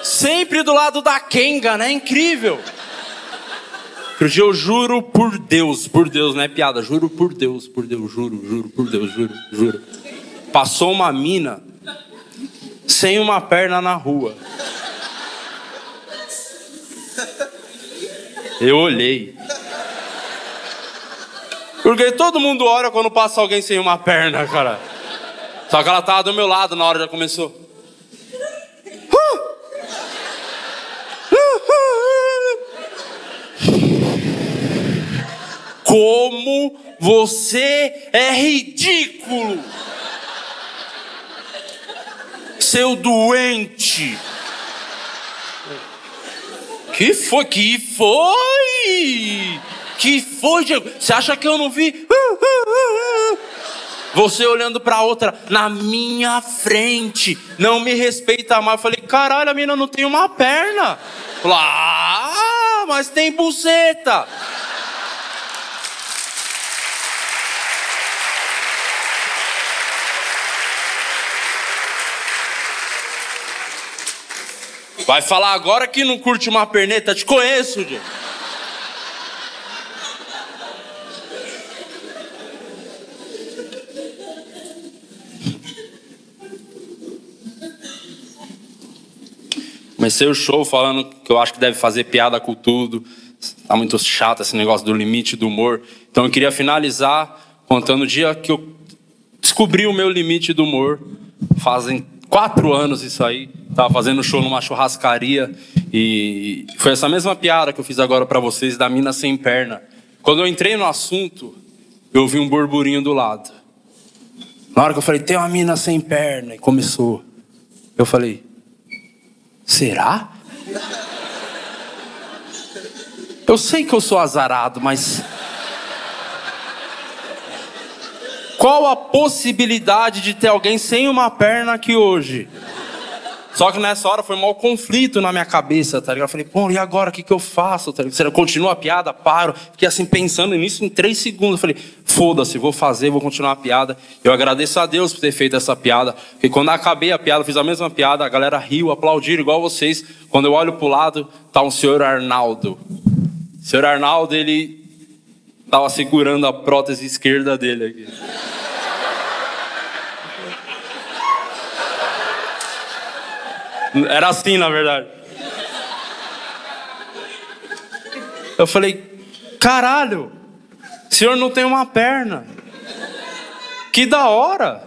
Sempre do lado da Kenga, né? Incrível. Outro eu juro por Deus, por Deus, não é piada, juro por Deus, por Deus, juro, juro, por Deus, juro, juro. Passou uma mina sem uma perna na rua. Eu olhei. Porque todo mundo ora quando passa alguém sem uma perna, cara. Só que ela tava do meu lado na hora já começou. Como você é ridículo! Seu doente! Que foi? Que foi? Que foi, Diego? Você acha que eu não vi? Você olhando para outra na minha frente, não me respeita mais. Eu falei, caralho, a menina não tem uma perna. Falei, ah, mas tem buceta. Vai falar agora que não curte uma perneta? Te conheço, Diego. Comecei o show falando que eu acho que deve fazer piada com tudo. Tá muito chato esse negócio do limite do humor. Então eu queria finalizar contando o dia que eu descobri o meu limite do humor. Fazem quatro anos isso aí. Tava fazendo show numa churrascaria e foi essa mesma piada que eu fiz agora para vocês da mina sem perna. Quando eu entrei no assunto, eu ouvi um burburinho do lado. Na hora que eu falei, tem uma mina sem perna, e começou. Eu falei, será? Eu sei que eu sou azarado, mas. Qual a possibilidade de ter alguém sem uma perna aqui hoje? Só que nessa hora foi um mau conflito na minha cabeça, tá ligado? Eu falei, pô, e agora o que, que eu faço? Tá ligado? Continua a piada, paro. Fiquei assim pensando nisso em três segundos. Eu falei, foda-se, vou fazer, vou continuar a piada. Eu agradeço a Deus por ter feito essa piada. Porque quando acabei a piada, fiz a mesma piada, a galera riu, aplaudiram, igual vocês. Quando eu olho pro lado, tá um senhor Arnaldo. O senhor Arnaldo, ele tava segurando a prótese esquerda dele aqui. Era assim, na verdade. Eu falei, caralho, o senhor não tem uma perna. Que da hora.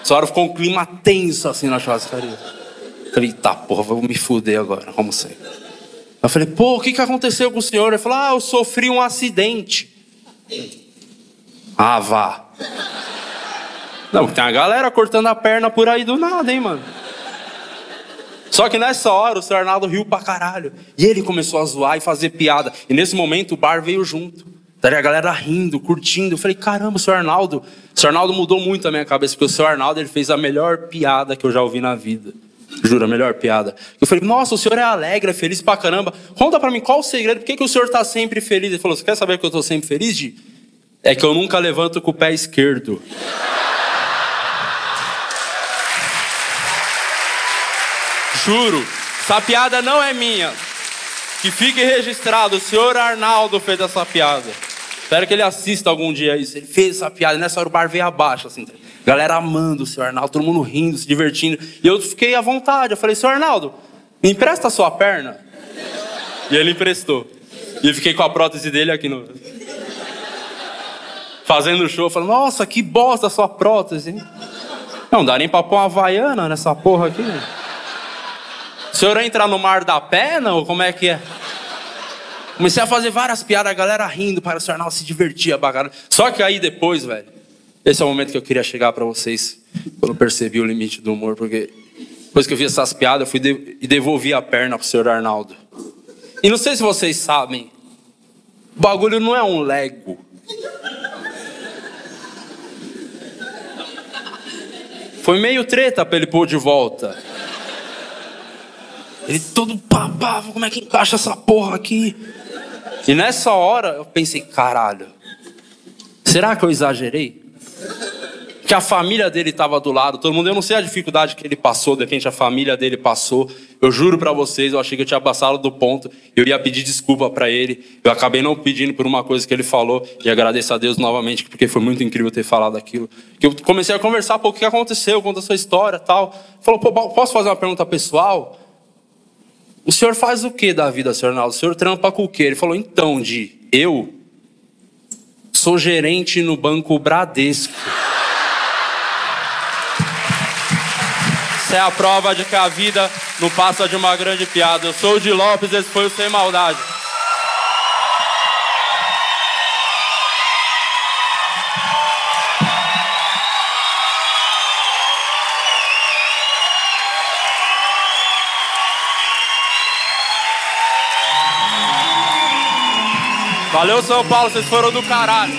A senhora ficou um clima tenso assim na churrascaria. Falei, tá, porra, vou me fuder agora, como sei. Eu falei, pô, o que, que aconteceu com o senhor? Ele falou, ah, eu sofri um acidente. Ah, vá. Não, tem a galera cortando a perna por aí do nada, hein, mano. Só que nessa hora o senhor Arnaldo riu pra caralho. E ele começou a zoar e fazer piada. E nesse momento o bar veio junto. Daí a galera rindo, curtindo. Eu falei, caramba, o senhor Arnaldo. O senhor Arnaldo mudou muito a minha cabeça, porque o senhor Arnaldo ele fez a melhor piada que eu já ouvi na vida. Juro, a melhor piada. Eu falei, nossa, o senhor é alegre, é feliz pra caramba. Conta pra mim qual o segredo, por que, que o senhor tá sempre feliz? Ele falou, você quer saber que eu tô sempre feliz, Di? É que eu nunca levanto com o pé esquerdo. Juro, essa piada não é minha. Que fique registrado, o senhor Arnaldo fez essa piada. Espero que ele assista algum dia isso. Ele fez essa piada, nessa hora o bar veio abaixo, assim. Galera amando o senhor Arnaldo, todo mundo rindo, se divertindo. E eu fiquei à vontade. Eu falei, senhor Arnaldo, me empresta a sua perna? E ele emprestou. E eu fiquei com a prótese dele aqui no. Fazendo show, falando, nossa, que bosta a sua prótese, hein? Não dá nem pra pôr uma havaiana nessa porra aqui? O senhor entra no mar da pena ou como é que é? Comecei a fazer várias piadas, a galera rindo para o senhor Arnaldo se divertir, bacana. Só que aí depois, velho, esse é o momento que eu queria chegar para vocês, quando percebi o limite do humor, porque depois que eu vi essas piadas, eu fui de e devolvi a perna pro senhor Arnaldo. E não sei se vocês sabem, o bagulho não é um Lego. Foi meio treta pra ele pôr de volta. Ele todo pá, como é que encaixa essa porra aqui? E nessa hora eu pensei, caralho, será que eu exagerei? Que a família dele estava do lado, todo mundo, eu não sei a dificuldade que ele passou, de repente a família dele passou. Eu juro para vocês, eu achei que eu tinha passado do ponto, eu ia pedir desculpa para ele. Eu acabei não pedindo por uma coisa que ele falou e agradeço a Deus novamente, porque foi muito incrível ter falado aquilo. Que eu comecei a conversar, pô, o que aconteceu, conta a sua história, tal. Falou, pô, posso fazer uma pergunta pessoal? O senhor faz o que da vida, senhor Arnaldo? O senhor trampa com o quê? Ele falou, então, de eu sou gerente no Banco Bradesco. Essa é a prova de que a vida não passa de uma grande piada. Eu sou o de Lopes, esse foi o Sem Maldade. Valeu, São Paulo, vocês foram do caralho.